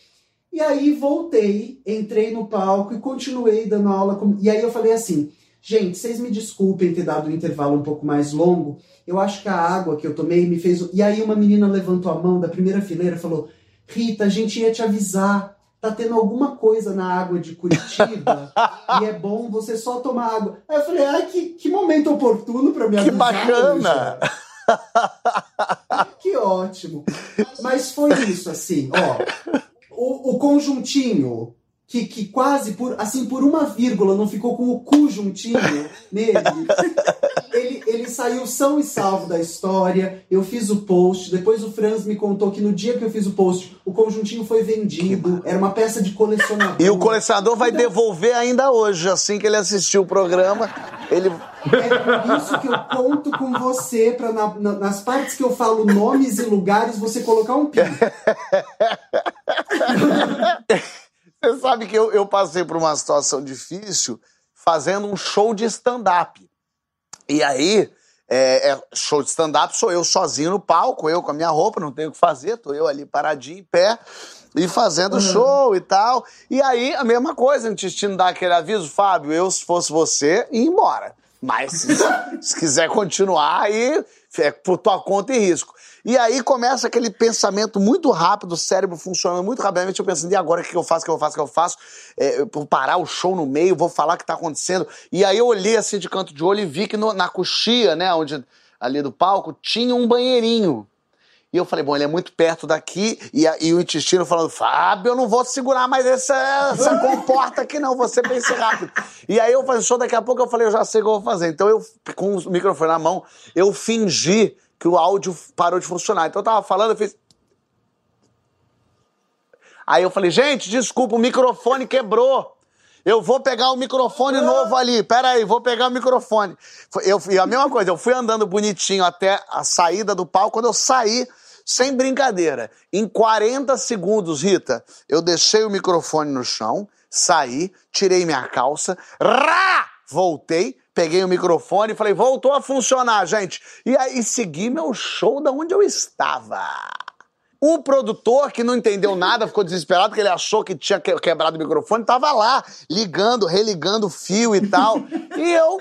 Speaker 2: E aí voltei, entrei no palco e continuei dando aula. Com... E aí eu falei assim, gente, vocês me desculpem ter dado um intervalo um pouco mais longo. Eu acho que a água que eu tomei me fez. E aí uma menina levantou a mão da primeira fileira e falou: Rita, a gente ia te avisar tá tendo alguma coisa na água de Curitiba e é bom você só tomar água. Aí eu falei, ai, que, que momento oportuno para me avisar.
Speaker 1: Que bacana!
Speaker 2: que ótimo. Mas foi isso, assim, ó. O, o conjuntinho que, que quase por assim por uma vírgula não ficou com o cu juntinho nele. Saiu são e salvo da história. Eu fiz o post. Depois o Franz me contou que no dia que eu fiz o post, o conjuntinho foi vendido. Era uma peça de colecionador.
Speaker 1: E o colecionador vai devolver ainda hoje, assim que ele assistiu o programa. Ele...
Speaker 2: É por isso que eu conto com você para na, na, nas partes que eu falo nomes e lugares você colocar um pi.
Speaker 1: Você sabe que eu, eu passei por uma situação difícil fazendo um show de stand-up. E aí, é, é, show de stand-up sou eu sozinho no palco, eu com a minha roupa, não tenho o que fazer, tô eu ali paradinho em pé e fazendo uhum. show e tal. E aí, a mesma coisa, o intestino dá aquele aviso, Fábio, eu se fosse você, ia embora. Mas se, se quiser continuar, aí é por tua conta e risco. E aí começa aquele pensamento muito rápido, o cérebro funcionando muito rapidamente. Eu pensando, e agora o que eu faço, o que eu faço, o que eu faço? É, eu vou parar o show no meio, vou falar o que tá acontecendo. E aí eu olhei assim de canto de olho e vi que no, na coxia, né, onde, ali do palco, tinha um banheirinho. E eu falei, bom, ele é muito perto daqui. E, a, e o intestino falando, Fábio, eu não vou segurar mais essa, essa comporta aqui, não. Você pense rápido. E aí eu falei, só daqui a pouco eu falei, eu já sei o que eu vou fazer. Então eu, com o microfone na mão, eu fingi que o áudio parou de funcionar. Então eu tava falando, eu fiz. Aí eu falei, gente, desculpa, o microfone quebrou. Eu vou pegar o microfone novo ali. Pera aí, vou pegar o microfone. Eu, a mesma coisa, eu fui andando bonitinho até a saída do palco. Quando eu saí, sem brincadeira, em 40 segundos, Rita, eu deixei o microfone no chão, saí, tirei minha calça, rá, voltei, peguei o microfone e falei, voltou a funcionar, gente. E aí segui meu show da onde eu estava. O produtor, que não entendeu nada, ficou desesperado porque ele achou que tinha quebrado o microfone, tava lá, ligando, religando o fio e tal. e eu,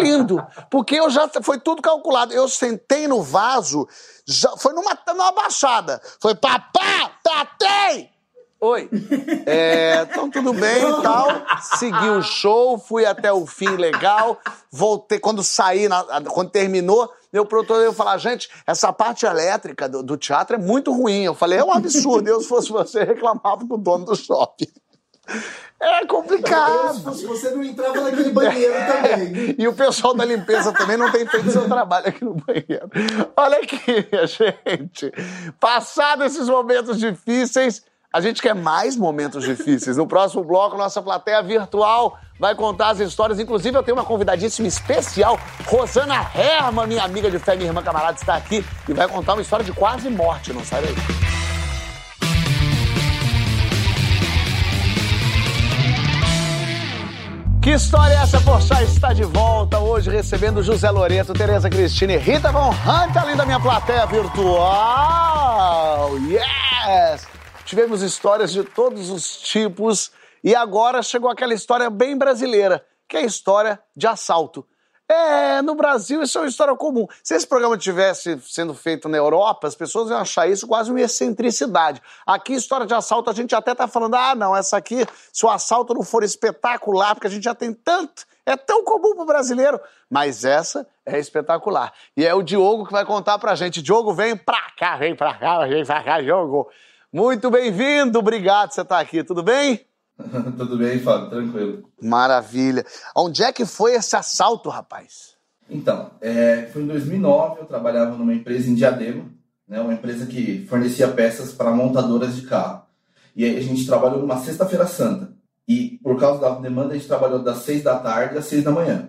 Speaker 1: lindo, porque eu já foi tudo calculado. Eu sentei no vaso, já, foi numa, numa baixada. Foi papá, tatei! Oi. É, então tudo bem e tal. Segui o show, fui até o fim legal. Voltei, quando saí, na, quando terminou, meu produtor ia falar, gente, essa parte elétrica do, do, teatro é muito ruim. Eu falei, é um absurdo. Eu, se fosse você, reclamava com o dono do shopping. É complicado.
Speaker 2: Se fosse você, não entrava naquele banheiro também.
Speaker 1: E o pessoal da limpeza também não tem feito seu trabalho aqui no banheiro. Olha aqui, gente. Passados esses momentos difíceis, a gente quer mais momentos difíceis. No próximo bloco, nossa plateia virtual vai contar as histórias. Inclusive, eu tenho uma convidadíssima especial, Rosana Herman, minha amiga de fé, minha irmã camarada, está aqui e vai contar uma história de quase morte. Não sai daí. Que história é essa? Porchat está de volta hoje recebendo José Loreto, Tereza Cristina e Rita Von Hunt, além da minha plateia virtual. Yes! Tivemos histórias de todos os tipos e agora chegou aquela história bem brasileira, que é a história de assalto. É, no Brasil isso é uma história comum. Se esse programa tivesse sendo feito na Europa, as pessoas iam achar isso quase uma excentricidade. Aqui, história de assalto, a gente até tá falando, ah, não, essa aqui, se o assalto não for espetacular, porque a gente já tem tanto, é tão comum pro brasileiro, mas essa é espetacular. E é o Diogo que vai contar pra gente. Diogo, vem pra cá, vem pra cá, vem pra cá, Diogo. Muito bem-vindo, obrigado por você estar aqui, tudo bem?
Speaker 5: Tudo bem, Fábio, tranquilo.
Speaker 1: Maravilha. Onde é que foi esse assalto, rapaz?
Speaker 5: Então, é, foi em 2009, eu trabalhava numa empresa em Diadema, né, uma empresa que fornecia peças para montadoras de carro. E aí a gente trabalhou numa sexta-feira santa. E por causa da demanda, a gente trabalhou das seis da tarde às seis da manhã.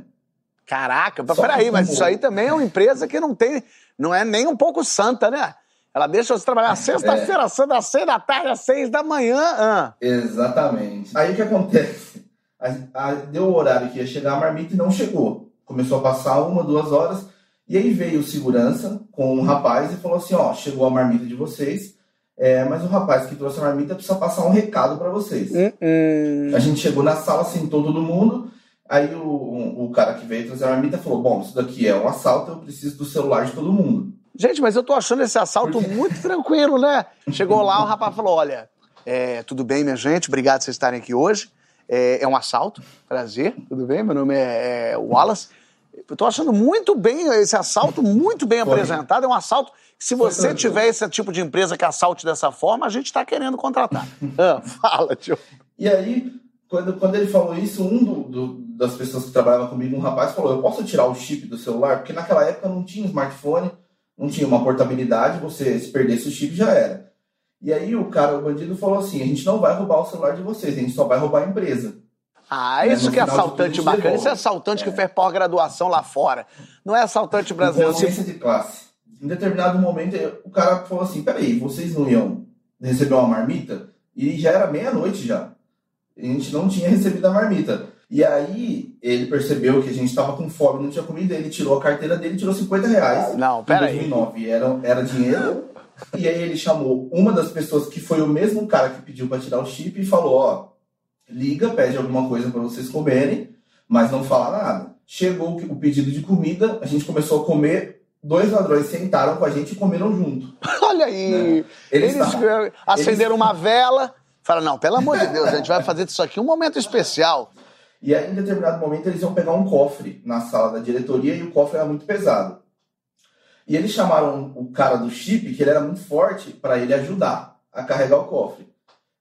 Speaker 1: Caraca, Só peraí, mas isso aí também é uma empresa que não tem, não é nem um pouco santa, né? Ela deixa você trabalhar sexta-feira, é. às seis da tarde, às seis da manhã. Ah.
Speaker 5: Exatamente. Aí o que acontece? A, a, deu o horário que ia chegar a marmita e não chegou. Começou a passar uma, duas horas. E aí veio o segurança com um rapaz e falou assim: Ó, chegou a marmita de vocês, é, mas o rapaz que trouxe a marmita precisa passar um recado para vocês. Uh -uh. A gente chegou na sala, sentou todo mundo. Aí o, o, o cara que veio trazer a marmita falou: Bom, isso daqui é um assalto, eu preciso do celular de todo mundo.
Speaker 1: Gente, mas eu tô achando esse assalto muito tranquilo, né? Chegou lá, o rapaz falou: olha, é, tudo bem, minha gente, obrigado por vocês estarem aqui hoje. É, é um assalto, prazer, tudo bem? Meu nome é, é Wallace. Eu tô achando muito bem esse assalto, muito bem Foi. apresentado. É um assalto. Se você tiver esse tipo de empresa que assalte dessa forma, a gente está querendo contratar. ah, fala, tio.
Speaker 5: E aí, quando, quando ele falou isso, um do, do, das pessoas que trabalhava comigo, um rapaz, falou: Eu posso tirar o chip do celular? Porque naquela época não tinha smartphone não tinha uma portabilidade, você se perdesse o chip já era. E aí o cara, o bandido, falou assim: a gente não vai roubar o celular de vocês, a gente só vai roubar a empresa.
Speaker 1: Ah, isso que é assaltante bacana. Isso é assaltante é. que fez pós-graduação lá fora. Não é assaltante brasileiro.
Speaker 5: Consciência de classe. Em determinado momento, o cara falou assim: peraí, vocês não iam receber uma marmita? E já era meia-noite já. A gente não tinha recebido a marmita. E aí ele percebeu que a gente estava com fome, não tinha comida, ele tirou a carteira dele e tirou 50 reais.
Speaker 1: Não, pera
Speaker 5: em 2009 aí. Era, era dinheiro. e aí ele chamou uma das pessoas que foi o mesmo cara que pediu para tirar o chip e falou, ó, liga, pede alguma coisa para vocês comerem, mas não fala nada. Chegou o pedido de comida, a gente começou a comer, dois ladrões sentaram com a gente e comeram junto.
Speaker 1: Olha aí! Né? Eles, eles acenderam eles... uma vela, falaram, não, pelo amor de Deus, a gente vai fazer disso aqui um momento especial.
Speaker 5: E aí, em determinado momento, eles iam pegar um cofre na sala da diretoria e o cofre era muito pesado. E eles chamaram o cara do chip, que ele era muito forte, para ele ajudar a carregar o cofre.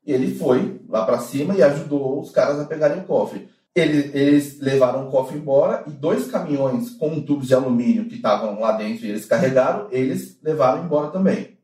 Speaker 5: E ele foi lá para cima e ajudou os caras a pegarem o cofre. Eles, eles levaram o cofre embora e dois caminhões com tubos de alumínio que estavam lá dentro e eles carregaram, eles levaram embora também.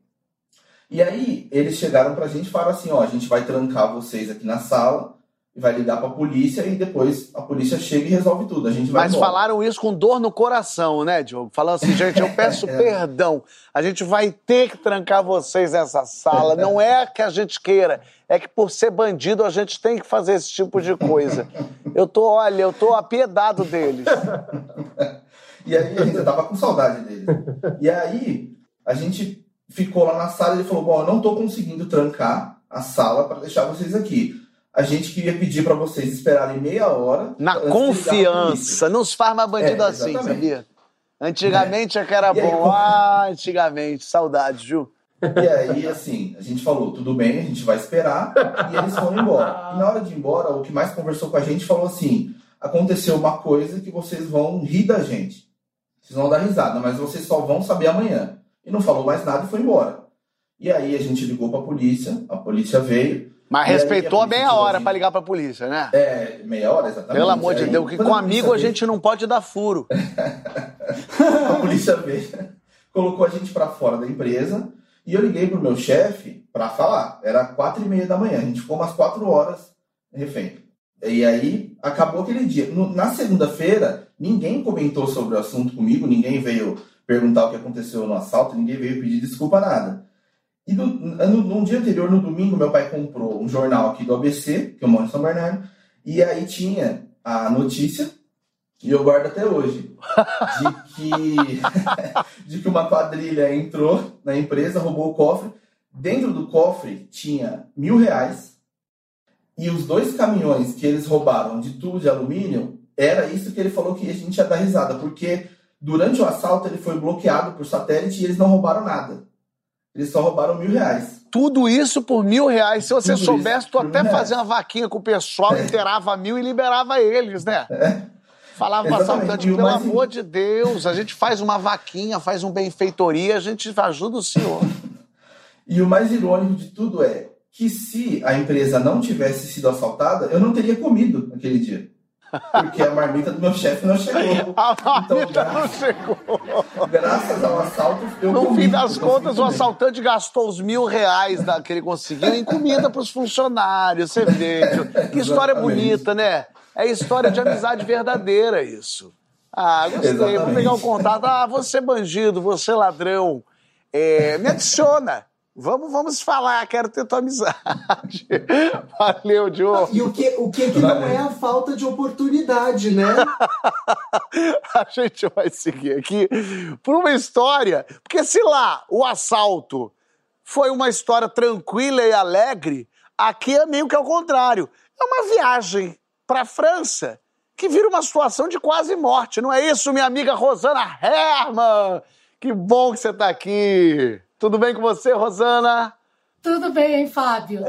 Speaker 5: E aí eles chegaram para a gente e falaram assim: ó, a gente vai trancar vocês aqui na sala vai ligar para a polícia e depois a polícia chega e resolve tudo. A gente vai
Speaker 1: Mas embora. falaram isso com dor no coração, né, Diogo? Falando assim, gente, eu peço é. perdão. A gente vai ter que trancar vocês nessa sala. Não é que a gente queira, é que por ser bandido a gente tem que fazer esse tipo de coisa. Eu tô, olha, eu tô apiedado deles.
Speaker 5: e aí a gente tava com saudade deles. E aí a gente ficou lá na sala e ele falou: "Bom, eu não tô conseguindo trancar a sala para deixar vocês aqui a gente queria pedir para vocês esperarem meia hora.
Speaker 1: Na confiança. Não se faz mais bandido é, assim, sabia? Antigamente é. é que era e bom. Aí, ah, antigamente. Saudade, Ju.
Speaker 5: E aí, assim, a gente falou, tudo bem, a gente vai esperar. e eles foram embora. E na hora de ir embora, o que mais conversou com a gente falou assim: aconteceu uma coisa que vocês vão rir da gente. Vocês vão dar risada, mas vocês só vão saber amanhã. E não falou mais nada e foi embora. E aí a gente ligou para a polícia, a polícia veio.
Speaker 1: Mas respeitou a meia hora para ligar para a polícia, né?
Speaker 5: É, meia hora, exatamente.
Speaker 1: Pelo amor de Deus, que com amigo a gente não pode dar furo.
Speaker 5: a polícia veio, colocou a gente para fora da empresa e eu liguei pro meu chefe para falar. Era quatro e meia da manhã, a gente ficou umas quatro horas refém. E aí acabou aquele dia. Na segunda-feira, ninguém comentou sobre o assunto comigo, ninguém veio perguntar o que aconteceu no assalto, ninguém veio pedir desculpa, nada. E no, no, no, dia anterior, no domingo, meu pai comprou um jornal aqui do ABC, que eu moro em São Bernardo, e aí tinha a notícia, e eu guardo até hoje, de que, de que uma quadrilha entrou na empresa, roubou o cofre. Dentro do cofre tinha mil reais, e os dois caminhões que eles roubaram de tubo de alumínio era isso que ele falou que a gente ia dar risada, porque durante o assalto ele foi bloqueado por satélite e eles não roubaram nada. Eles só roubaram mil reais.
Speaker 1: Tudo isso por mil reais. Se você
Speaker 5: Tudo
Speaker 1: soubesse, tu até fazia uma vaquinha com o pessoal,
Speaker 5: É.
Speaker 1: inteirava mil e liberava eles, né? Falava pro
Speaker 5: Exatamente.
Speaker 1: assaltante, pelo
Speaker 5: mais-
Speaker 1: amor de Deus, a gente faz uma vaquinha, faz um benfeitoria, a gente ajuda o senhor.
Speaker 5: E o mais irônico de tudo é que se a empresa não tivesse sido assaltada, eu não teria comido aquele dia. Porque a marmita do meu chefe não chegou.
Speaker 1: A
Speaker 5: Então,
Speaker 1: marmita não
Speaker 5: graças,
Speaker 1: chegou.
Speaker 5: graças ao assalto, eu
Speaker 1: No
Speaker 5: comi.
Speaker 1: fim das contas, o assaltante gastou os mil reais da- que ele conseguiu em comida para os funcionários. Você vê. Que história bonita, né? É história de amizade verdadeira, isso. Ah, gostei. Vou
Speaker 5: Exatamente.
Speaker 1: pegar o contato. Ah, você bandido, você ladrão. É, me adiciona. Vamos, vamos falar, quero ter tua amizade. Valeu, Diogo.
Speaker 2: E o que, o que, que não é a falta de oportunidade, né?
Speaker 1: A gente vai seguir aqui por uma história. Porque se lá o assalto foi uma história tranquila e alegre, aqui é meio que ao contrário. É uma viagem para a França que vira uma situação de quase morte. Não é isso, minha amiga Rosana Herman? Que bom que você está aqui. Tudo bem com você, Rosana?
Speaker 6: Tudo bem, Fábio.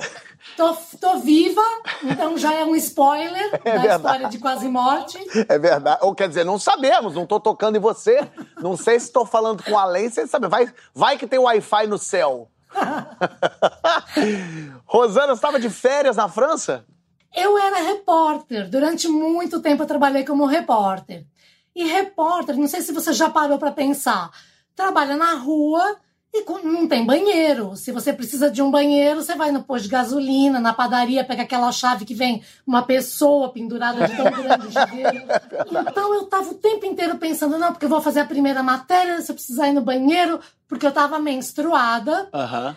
Speaker 6: Tô, tô viva, então já é um spoiler da
Speaker 1: verdade.
Speaker 6: história de quase morte.
Speaker 1: É verdade. Ou quer dizer, não sabemos, não tô tocando em você. Não sei se estou falando com além, sem saber. Vai, vai que tem Wi-Fi no céu. Rosana, você estava de férias na França?
Speaker 6: Eu era repórter. Durante muito tempo eu trabalhei como repórter. E repórter, não sei se você já parou para pensar, trabalha na rua e não tem banheiro. Se você precisa de um banheiro, você vai no posto de gasolina, na padaria, pega aquela chave que vem uma pessoa pendurada de tão grande. Então eu tava o tempo inteiro pensando, não, porque eu vou fazer a primeira matéria, se eu precisar ir no banheiro, porque eu tava menstruada.
Speaker 1: Aham.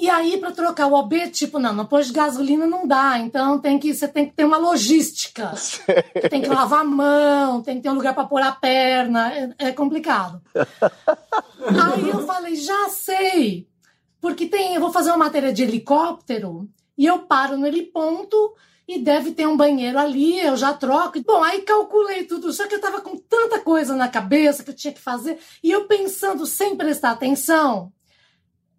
Speaker 6: E aí, para trocar o OB, tipo, não, posto de gasolina não dá. Então tem que, você tem que ter uma logística. Tem que lavar a mão, tem que ter um lugar para pôr a perna. É, é complicado. aí eu falei, já sei. Porque tem, eu vou fazer uma matéria de helicóptero e eu paro no heliponto e deve ter um banheiro ali, eu já troco. Bom, aí calculei tudo, só que eu tava com tanta coisa na cabeça que eu tinha que fazer e eu pensando sem prestar atenção,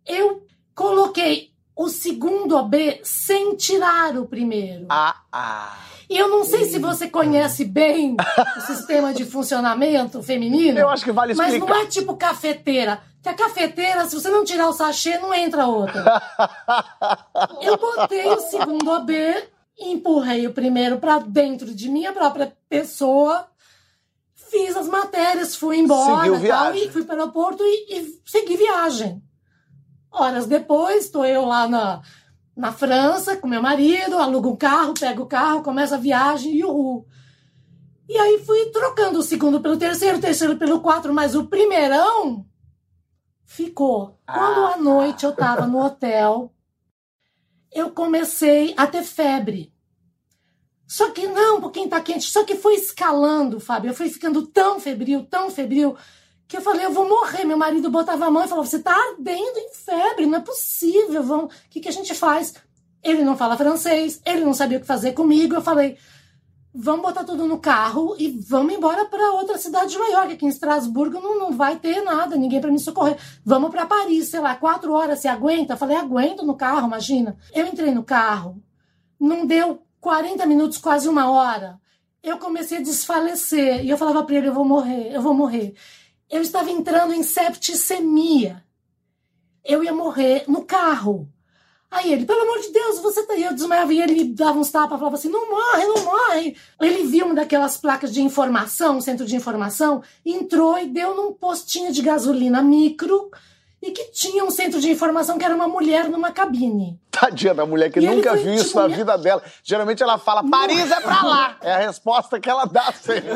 Speaker 6: eu coloquei o segundo OB sem tirar o primeiro.
Speaker 1: Ah, ah.
Speaker 6: E eu não sei se você conhece bem o sistema de funcionamento feminino.
Speaker 1: Eu acho que vale
Speaker 6: Mas
Speaker 1: explicar.
Speaker 6: não é tipo cafeteira. Que a cafeteira, se você não tirar o sachê, não entra outra. Eu botei o segundo OB, empurrei o primeiro pra dentro de minha própria pessoa, fiz as matérias, fui embora tal, e fui para o aeroporto e, e segui viagem. Horas depois, estou eu lá na, na França com meu marido, alugo um carro, pego o carro, começa a viagem e uhul. E aí fui trocando o segundo pelo terceiro, o terceiro pelo quatro, mas o primeirão ficou. Quando à noite eu tava no hotel, eu comecei a ter febre. Só que não, um pouquinho tá quente. Só que foi escalando, Fábio. Eu fui ficando tão febril, tão febril, que eu falei, eu vou morrer. Meu marido botava a mão e falou, você tá ardendo em febre, não é possível. Vamos... O que, que a gente faz? Ele não fala francês, ele não sabia o que fazer comigo. Eu falei, vamos botar tudo no carro e vamos embora para outra cidade maior, que aqui em Estrasburgo não, não vai ter nada, ninguém para me socorrer. Vamos para Paris, sei lá, quatro horas, você aguenta? Eu falei, aguento no carro, imagina. Eu entrei no carro, não deu 40 minutos, quase uma hora. Eu comecei a desfalecer e eu falava para ele, eu vou morrer, eu vou morrer. Eu estava entrando em septicemia. Eu ia morrer no carro. Aí ele, pelo amor de Deus, você tá aí. Eu desmaiava e ele dava uns tapas, falava assim: não morre, não morre. Ele viu uma daquelas placas de informação, um centro de informação, entrou e deu num postinho de gasolina micro e que tinha um centro de informação que era uma mulher numa cabine.
Speaker 1: Tadinha da mulher que
Speaker 6: E
Speaker 1: nunca viu isso na vida dela. Geralmente ela fala, Paris é pra lá. É a resposta que ela dá sempre.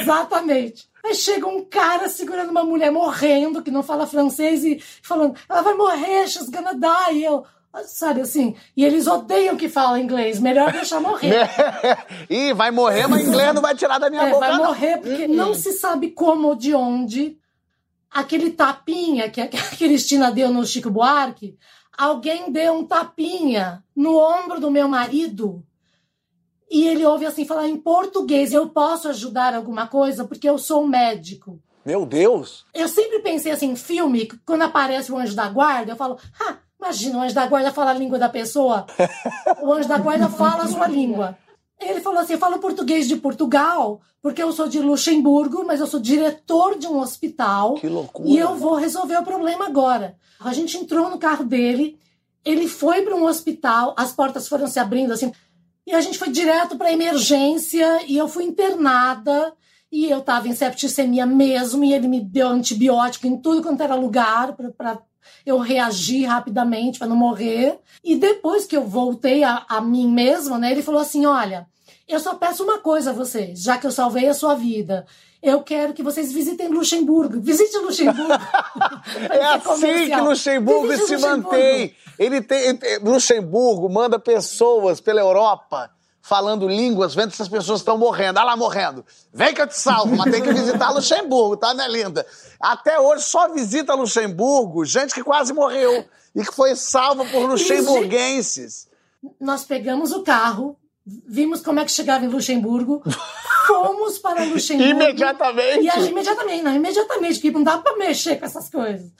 Speaker 6: Exatamente. Aí chega um cara segurando uma mulher morrendo, que não fala francês, e falando, ela vai morrer, she's gonna die. E eu, sabe assim, e eles odeiam que fala inglês, melhor deixar morrer.
Speaker 1: Ih, vai morrer, mas inglês não vai tirar da minha
Speaker 6: É,
Speaker 1: boca,
Speaker 6: vai
Speaker 1: não.
Speaker 6: morrer porque não se sabe como ou de onde. Aquele tapinha que a Cristina deu no Chico Buarque, alguém deu um tapinha no ombro do meu marido e ele ouve assim falar em português: Eu posso ajudar alguma coisa porque eu sou médico.
Speaker 1: Meu Deus!
Speaker 6: Eu sempre pensei assim, em filme, quando aparece o anjo da guarda, eu falo, ah, imagina, o anjo da guarda fala a língua da pessoa. O anjo da guarda fala a sua língua. Ele falou assim: eu falo português de Portugal, porque eu sou de Luxemburgo, mas eu sou diretor de um hospital.
Speaker 1: Que loucura!
Speaker 6: E eu vou resolver o problema agora. A gente entrou no carro dele, ele foi para um hospital, as portas foram se abrindo assim, e a gente foi direto para emergência e eu fui internada. E eu estava em septicemia mesmo, e ele me deu antibiótico em tudo quanto era lugar para eu reagir rapidamente para não morrer. E depois que eu voltei a, a mim mesma, né, ele falou assim: Olha, eu só peço uma coisa a vocês, já que eu salvei a sua vida. Eu quero que vocês visitem Luxemburgo. Visite Luxemburgo.
Speaker 1: é assim que Luxemburgo Visite se Luxemburgo. mantém. Ele tem. Luxemburgo manda pessoas pela Europa falando línguas, vendo se as pessoas estão morrendo. Ah lá, morrendo. Vem que eu te salvo, mas tem que visitar Luxemburgo, tá, né, linda? Até hoje só visita Luxemburgo gente que quase morreu e que foi salva por luxemburguenses.
Speaker 6: Nós pegamos o carro, vimos como é que chegava em Luxemburgo, fomos para Luxemburgo.
Speaker 1: imediatamente?
Speaker 6: E imediatamente, não, imediatamente, porque não dá para mexer com essas coisas.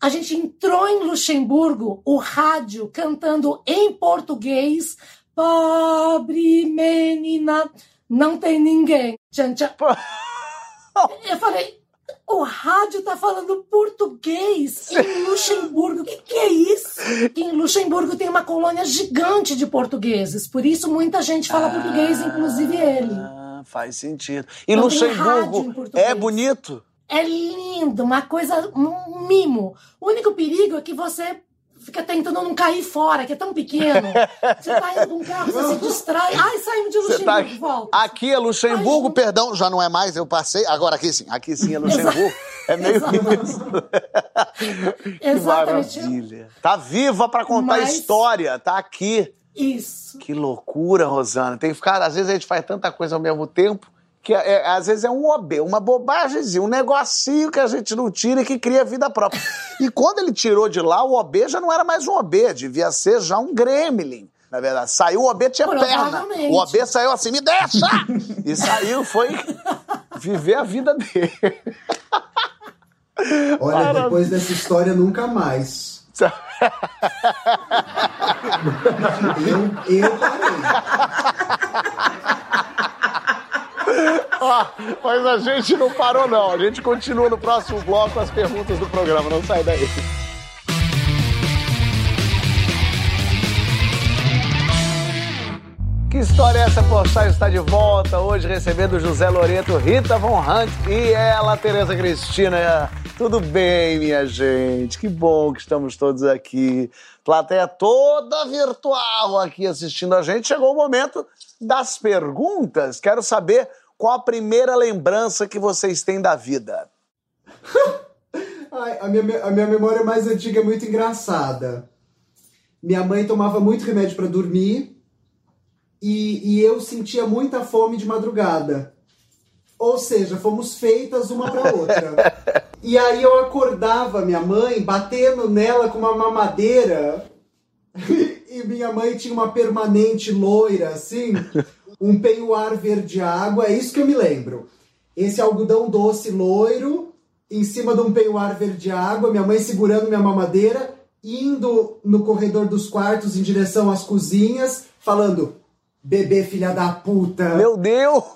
Speaker 6: A gente entrou em Luxemburgo, o rádio cantando em português Pobre menina, não tem ninguém. Tchan, tchan. Eu falei, o rádio tá falando português em Luxemburgo. O que, que é isso? Em Luxemburgo tem uma colônia gigante de portugueses. Por isso muita gente fala ah, português, inclusive ele.
Speaker 1: Faz sentido. E então, Luxemburgo é bonito?
Speaker 6: É lindo, uma coisa, um mimo. O único perigo é que você fica tentando não cair fora, que é tão pequeno. Você tá indo com um carro, você se distrai. Ai, saímos de Luxemburgo, tá aqui, volta.
Speaker 1: Aqui é Luxemburgo, Ai, perdão, já não é mais, eu passei. Agora aqui sim, aqui sim é Luxemburgo. É meio isso.
Speaker 6: Exatamente.
Speaker 1: Maravilha. Tá viva para contar Mas... história, tá aqui.
Speaker 6: Isso.
Speaker 1: Que loucura, Rosana. Tem que ficar, às vezes a gente faz tanta coisa ao mesmo tempo que é, é, às vezes é um OB, uma bobagemzinha, um negocinho que a gente não tira e que cria vida própria. e quando ele tirou de lá, o OB já não era mais um OB, devia ser já um gremlin. Na verdade, saiu o OB tinha perna. O OB saiu assim, me deixa! e saiu, foi viver a vida dele.
Speaker 2: Olha, Maravilha. depois dessa história, nunca mais. eu, eu parei.
Speaker 1: mas a gente não parou, não. A gente continua no próximo bloco com as perguntas do programa. Não sai daí. Que história é essa? Postar está de volta hoje recebendo José Loreto, Rita Von Hunt e ela, Tereza Cristina. Tudo bem, minha gente? Que bom que estamos todos aqui. Plateia toda virtual aqui assistindo a gente. Chegou o momento das perguntas. Quero saber qual a primeira lembrança que vocês têm da vida?
Speaker 2: Ai, a, minha, a minha memória mais antiga é muito engraçada. Minha mãe tomava muito remédio para dormir e, e eu sentia muita fome de madrugada. Ou seja, fomos feitas uma para outra. e aí eu acordava minha mãe batendo nela com uma mamadeira. e minha mãe tinha uma permanente loira assim um peioar verde água, é isso que eu me lembro. Esse algodão doce loiro, em cima de um peioar verde água, minha mãe segurando minha mamadeira, indo no corredor dos quartos em direção às cozinhas, falando: bebê filha da puta.
Speaker 1: Meu Deus!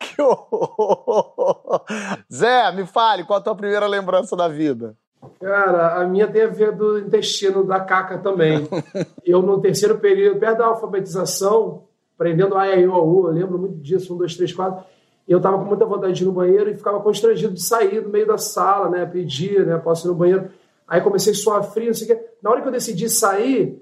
Speaker 1: que horror! Zé, me fale, qual a tua primeira lembrança da vida?
Speaker 3: Cara, a minha tem a ver do intestino da caca também. eu, no terceiro período, perto da alfabetização, aprendendo A, E, I, O, U, eu lembro muito disso, um, dois, três, quatro. Eu tava com muita vontade de ir no banheiro e ficava constrangido de sair do meio da sala, né? Pedir, né? Posso ir no banheiro. Aí comecei a suar frio, não sei o quê. Na hora que eu decidi sair,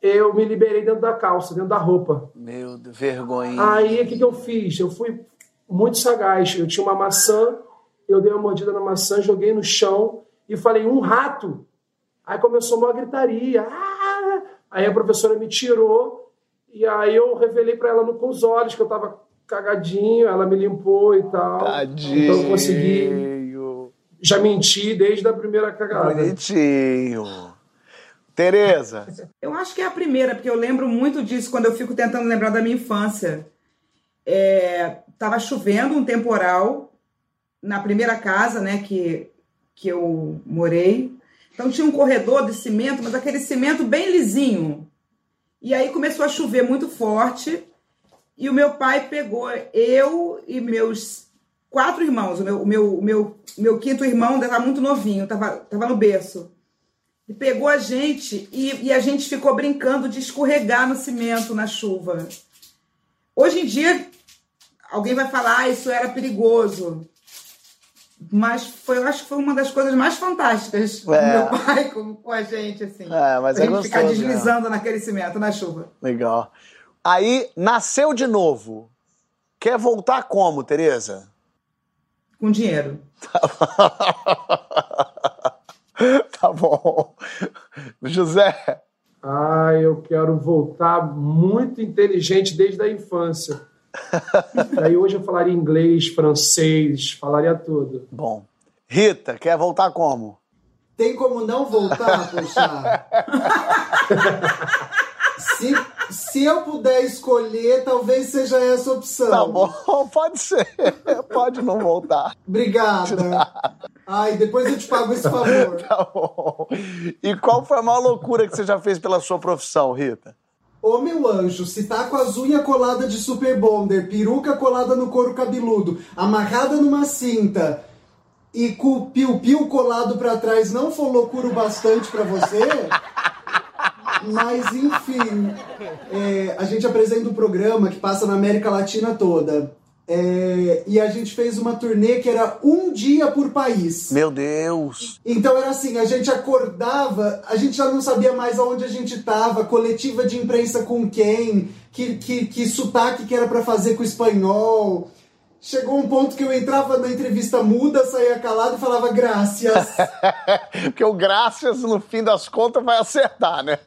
Speaker 3: eu me liberei dentro da calça, dentro da roupa.
Speaker 1: Meu Deus, vergonha.
Speaker 3: Aí o que, que eu fiz? Eu fui muito sagaz. Eu tinha uma maçã, eu dei uma mordida na maçã, joguei no chão e falei, um rato. Aí começou uma gritaria. Ah! Aí a professora me tirou e aí eu revelei para ela no, com os olhos que eu tava cagadinho, ela me limpou e tal.
Speaker 1: Tadinho.
Speaker 3: Então eu consegui. Já menti desde a primeira cagada.
Speaker 1: Bonitinho. Tereza.
Speaker 4: Eu acho que é a primeira, porque eu lembro muito disso quando eu fico tentando lembrar da minha infância. É, tava chovendo um temporal na primeira casa, né, que, que eu morei. Então tinha um corredor de cimento, mas aquele cimento bem lisinho. E aí começou a chover muito forte e o meu pai pegou eu e meus quatro irmãos. O meu, o meu, o meu, meu quinto irmão estava muito novinho, estava tava no berço. E pegou a gente e, e a gente ficou brincando de escorregar no cimento na chuva. Hoje em dia, alguém vai falar, ah, isso era perigoso. Mas foi, eu acho que foi uma das coisas mais fantásticas do
Speaker 1: É.
Speaker 4: meu pai com, com a gente, assim.
Speaker 1: É, mas
Speaker 4: a
Speaker 1: é
Speaker 4: gente ficar
Speaker 1: gostoso, né?
Speaker 4: deslizando naquele cimento, na chuva.
Speaker 1: Legal. Aí, nasceu de novo. Quer voltar como, Tereza?
Speaker 4: Com dinheiro.
Speaker 1: tá bom. José.
Speaker 3: Ah, eu quero voltar muito inteligente desde a infância. Aí hoje eu falaria inglês, francês, falaria tudo.
Speaker 1: Bom. Rita, quer voltar como?
Speaker 2: Tem como não voltar, poxa? se, se eu puder escolher, talvez seja essa a opção.
Speaker 1: Tá bom, pode ser. Pode não voltar.
Speaker 2: Obrigada. Ai, depois eu te pago esse favor.
Speaker 1: Tá bom. E qual foi a maior loucura que você já fez pela sua profissão, Rita?
Speaker 2: Ô meu anjo, se tá com as unhas coladas de super bonder, peruca colada no couro cabeludo, amarrada numa cinta e com o piu-piu colado pra trás não for loucura o bastante pra você? Mas enfim, é, a gente apresenta um programa que passa na América Latina toda. É, e a gente fez uma turnê que era um dia por país.
Speaker 1: Meu Deus.
Speaker 2: Então era assim, a gente acordava, a gente já não sabia mais aonde a gente tava, coletiva de imprensa com quem, que, que, que sotaque que era pra fazer com o espanhol. Chegou um ponto que eu entrava na entrevista muda, saía calado e falava graças.
Speaker 1: Porque o Graças, no fim das contas, vai acertar, né?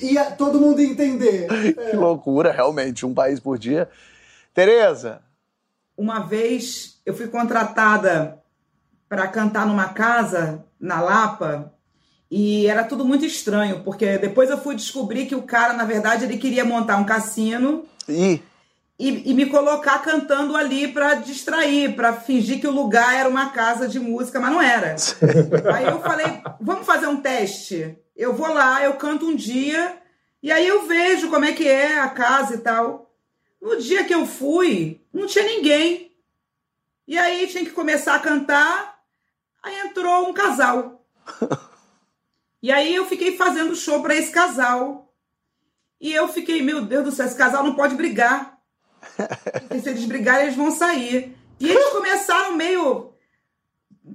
Speaker 2: Ia todo mundo entender.
Speaker 1: Que loucura, realmente. Um país por dia. Tereza,
Speaker 4: Uma vez eu fui contratada para cantar numa casa na Lapa e era tudo muito estranho, porque depois eu fui descobrir que o cara, na verdade, ele queria montar um cassino
Speaker 1: e
Speaker 4: e, e me colocar cantando ali para distrair, para fingir que o lugar era uma casa de música, mas não era. aí eu falei, vamos fazer um teste. Eu vou lá, eu canto um dia e aí eu vejo como é que é a casa e tal. No dia que eu fui, não tinha ninguém. E aí tinha que começar a cantar, aí entrou um casal. E aí eu fiquei fazendo show para esse casal. E eu fiquei, meu Deus do céu, esse casal não pode brigar. Porque se eles brigarem, eles vão sair. E eles começaram meio.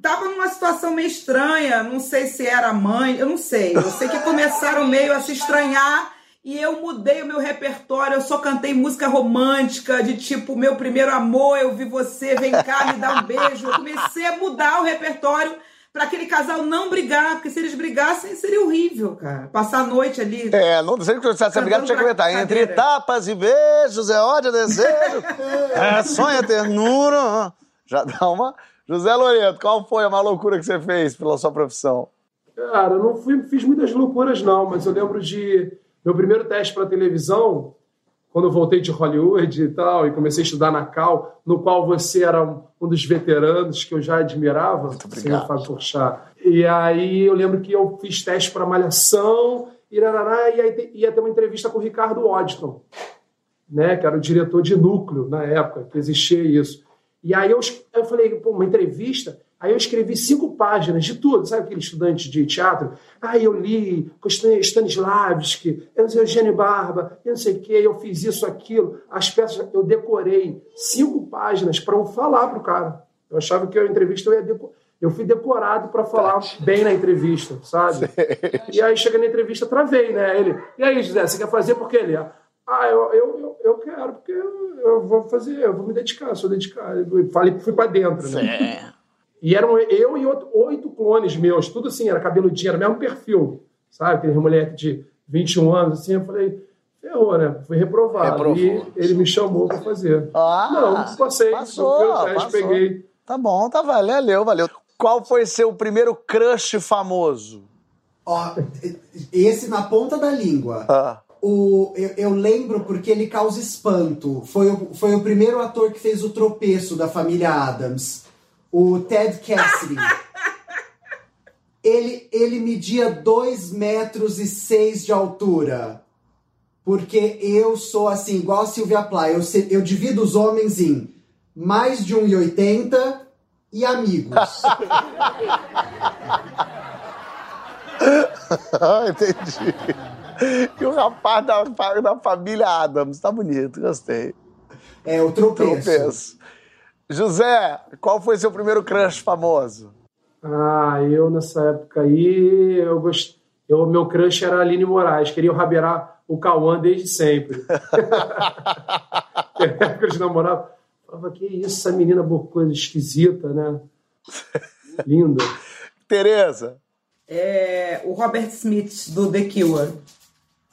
Speaker 4: Tava numa situação meio estranha, não sei se era mãe, eu não sei. Eu sei que começaram meio a se estranhar e eu mudei o meu repertório. Eu só cantei música romântica, de tipo, meu primeiro amor, eu vi você, vem cá, me dá um beijo. Eu comecei a mudar o repertório para aquele casal não brigar, porque se eles brigassem seria horrível, cara. Passar a noite ali.
Speaker 1: É, não sei que você essa brigada tinha que comentar. Entre tapas e beijos, é ódio, é desejo, é sonho, é ternura. Já dá uma. José Loreto, qual foi a loucura que você fez pela sua profissão?
Speaker 3: Cara, eu não fui, fiz muitas loucuras, não, mas eu lembro de meu primeiro teste para televisão, quando eu voltei de Hollywood e tal, e comecei a estudar na Cal, no qual você era um, um dos veteranos que eu já admirava, senhor Fábio Porchat. E aí eu lembro que eu fiz teste para Malhação, irarará, e aí ia ter uma entrevista com o Ricardo Odton, né, que era o diretor de núcleo na época, que existia isso. E aí eu, eu falei, pô, uma entrevista. Aí eu escrevi cinco páginas de tudo, sabe aquele estudante de teatro? Aí eu li Stan- Stanislavski, eu não sei, Eugênio Barba, eu não sei o quê, eu fiz isso, aquilo. As peças, eu decorei cinco páginas para eu falar pro cara. Eu achava que a entrevista eu ia decorar. Eu fui decorado para falar bem na entrevista, sabe? E aí chega na entrevista, travei, né? Ele, e aí, José, você quer fazer por quê? Ele, ah, eu, eu, eu, eu quero, porque eu, vou fazer, eu vou me dedicar, sou dedicado. Eu falei, fui para dentro, né? E eram eu e outro, oito clones meus, tudo assim, era cabeludinho, era o mesmo perfil, sabe? Aquele moleque de 21 anos, assim, eu falei, ferrou, né? Fui reprovado.
Speaker 1: Reprovou.
Speaker 3: E ele me chamou para fazer.
Speaker 1: Ah,
Speaker 3: Não, passei.
Speaker 1: passou,
Speaker 3: teste, peguei.
Speaker 1: Tá bom, tá valeu, valeu. Qual foi seu primeiro crush famoso?
Speaker 2: Ó, esse na ponta da língua.
Speaker 1: Ah.
Speaker 2: O, eu, eu lembro porque ele causa espanto. Foi o, foi o primeiro ator que fez o tropeço da família Adams. O Ted Cassidy. Ele, ele media 2 metros e 6 de altura. Porque eu sou assim, igual a Silvia Plath. Eu, se- eu divido os homens em mais de 1,80 e amigos.
Speaker 1: Ah, entendi. E o rapaz da, da família Adams, tá bonito, gostei.
Speaker 2: É o tropeço.
Speaker 1: Tropeço. José, qual foi seu primeiro crush famoso?
Speaker 3: Ah, eu nessa época aí, eu gost... eu, meu crush era a Aline Moraes, queria rabeirar o Cauã desde sempre. Na época de namorava, falava, que isso, essa menina boa coisa esquisita, né? Linda.
Speaker 1: Tereza.
Speaker 4: É, o Robert Smith, do The Cure.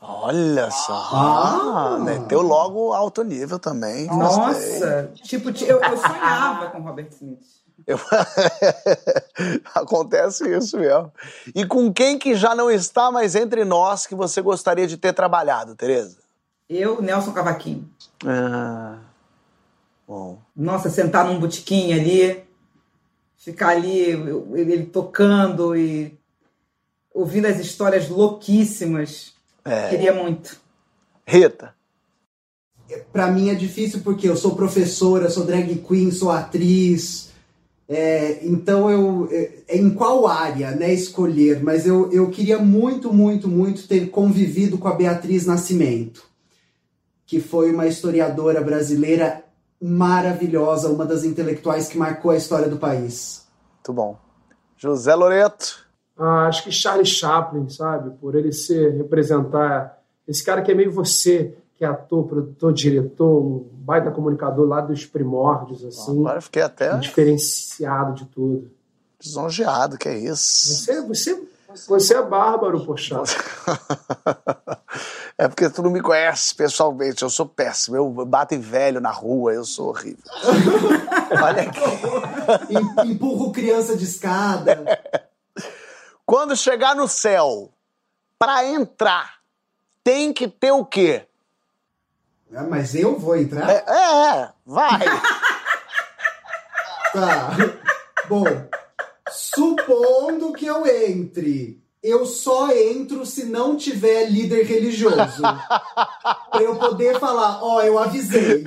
Speaker 1: Olha só.
Speaker 2: Ah.
Speaker 1: meteu logo alto nível também. Gostei.
Speaker 4: Nossa! Tipo, eu, eu sonhava com o Robert Smith.
Speaker 1: Eu- Acontece isso mesmo. E com quem que já não está mais entre nós que você gostaria de ter trabalhado, Tereza?
Speaker 4: Eu, Nelson Cavaquinho.
Speaker 1: Ah, bom.
Speaker 4: Nossa, sentar num botequim ali, ficar ali, ele tocando e ouvindo as histórias louquíssimas.
Speaker 1: É.
Speaker 4: Queria muito.
Speaker 1: Rita.
Speaker 2: Pra mim é difícil porque eu sou professora, sou drag queen, sou atriz. É, então eu. é, em qual área, né, escolher? Mas eu, eu queria muito, muito, muito ter convivido com a Beatriz Nascimento, que foi uma historiadora brasileira maravilhosa, uma das intelectuais que marcou a história do país.
Speaker 1: Muito bom. José Loreto.
Speaker 3: Ah, acho que Charlie Chaplin, sabe? Por ele ser, representar esse cara que é meio você, que é ator, produtor, diretor, um baita comunicador lá dos primórdios, assim,
Speaker 1: Agora eu fiquei até
Speaker 3: diferenciado de tudo.
Speaker 1: lisonjeado, que é isso.
Speaker 3: Você, você, você é bárbaro, poxa.
Speaker 1: É porque tu não me conhece pessoalmente, eu sou péssimo. Eu bato em velho na rua, eu sou horrível. Olha aqui.
Speaker 2: Em- Empurro criança de escada.
Speaker 1: Quando chegar no céu, pra entrar, tem que ter o quê?
Speaker 2: Ah, mas eu vou entrar?
Speaker 1: É, é, vai.
Speaker 2: Tá. Bom, supondo que eu entre, eu só entro se não tiver líder religioso. pra eu poder falar, ó, eu avisei.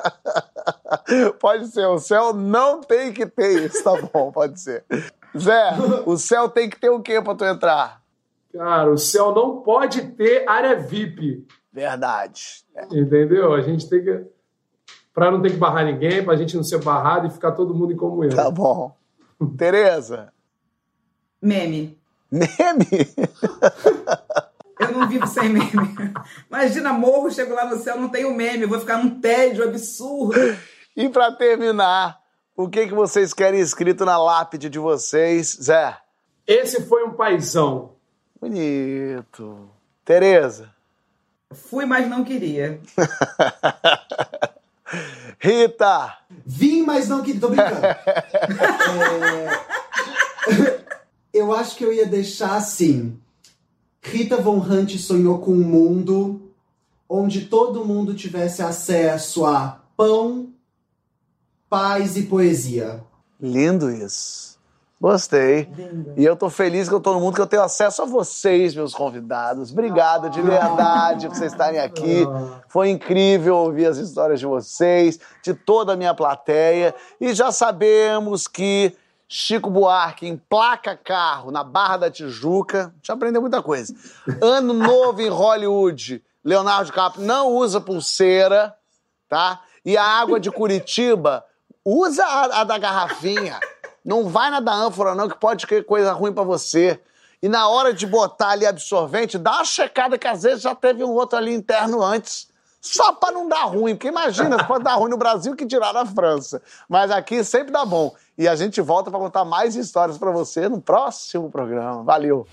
Speaker 1: Pode ser, o céu não tem que ter isso, tá bom, pode ser. Zé, o céu tem que ter o quê pra tu entrar?
Speaker 3: Cara, o céu não pode ter área VIP,
Speaker 1: Verdade.
Speaker 3: entendeu? A gente tem que. Pra não ter que barrar ninguém, pra gente não ser barrado e ficar todo mundo em comunhão.
Speaker 1: Tá bom. Tereza,
Speaker 4: Meme.
Speaker 1: meme?
Speaker 4: Eu não vivo sem meme. Imagina, morro, chego lá no céu, não tenho meme. Eu vou ficar num tédio absurdo.
Speaker 1: E pra terminar, o que, que vocês querem escrito na lápide de vocês? Zé,
Speaker 3: Esse foi um paizão.
Speaker 1: bonito. Tereza,
Speaker 4: Fui, mas não queria.
Speaker 1: Rita,
Speaker 2: Vim, mas não queria. Tô brincando. É, Eu acho que eu ia deixar assim. Rita Von Hunt sonhou com um mundo onde todo mundo tivesse acesso a pão, paz e poesia.
Speaker 1: lindo isso. Gostei. E eu tô feliz que eu tô no mundo que eu tenho acesso a vocês, meus convidados. Obrigado de verdade por vocês estarem aqui. Foi incrível ouvir as histórias de vocês, de toda a minha plateia. E já sabemos que Chico Buarque emplaca carro na Barra da Tijuca. Já aprendeu muita coisa. Ano novo em Hollywood. Leonardo DiCaprio não usa pulseira, tá? E a água de Curitiba usa a, a da garrafinha. Não vai na da ânfora, não, que pode ter coisa ruim pra você. E na hora de botar ali absorvente, dá uma checada que às vezes já teve um outro ali interno antes. Só pra não dar ruim, porque imagina, pode dar ruim no Brasil que tirar na França. Mas aqui sempre dá bom. E a gente volta pra contar mais histórias pra você no próximo programa. Valeu!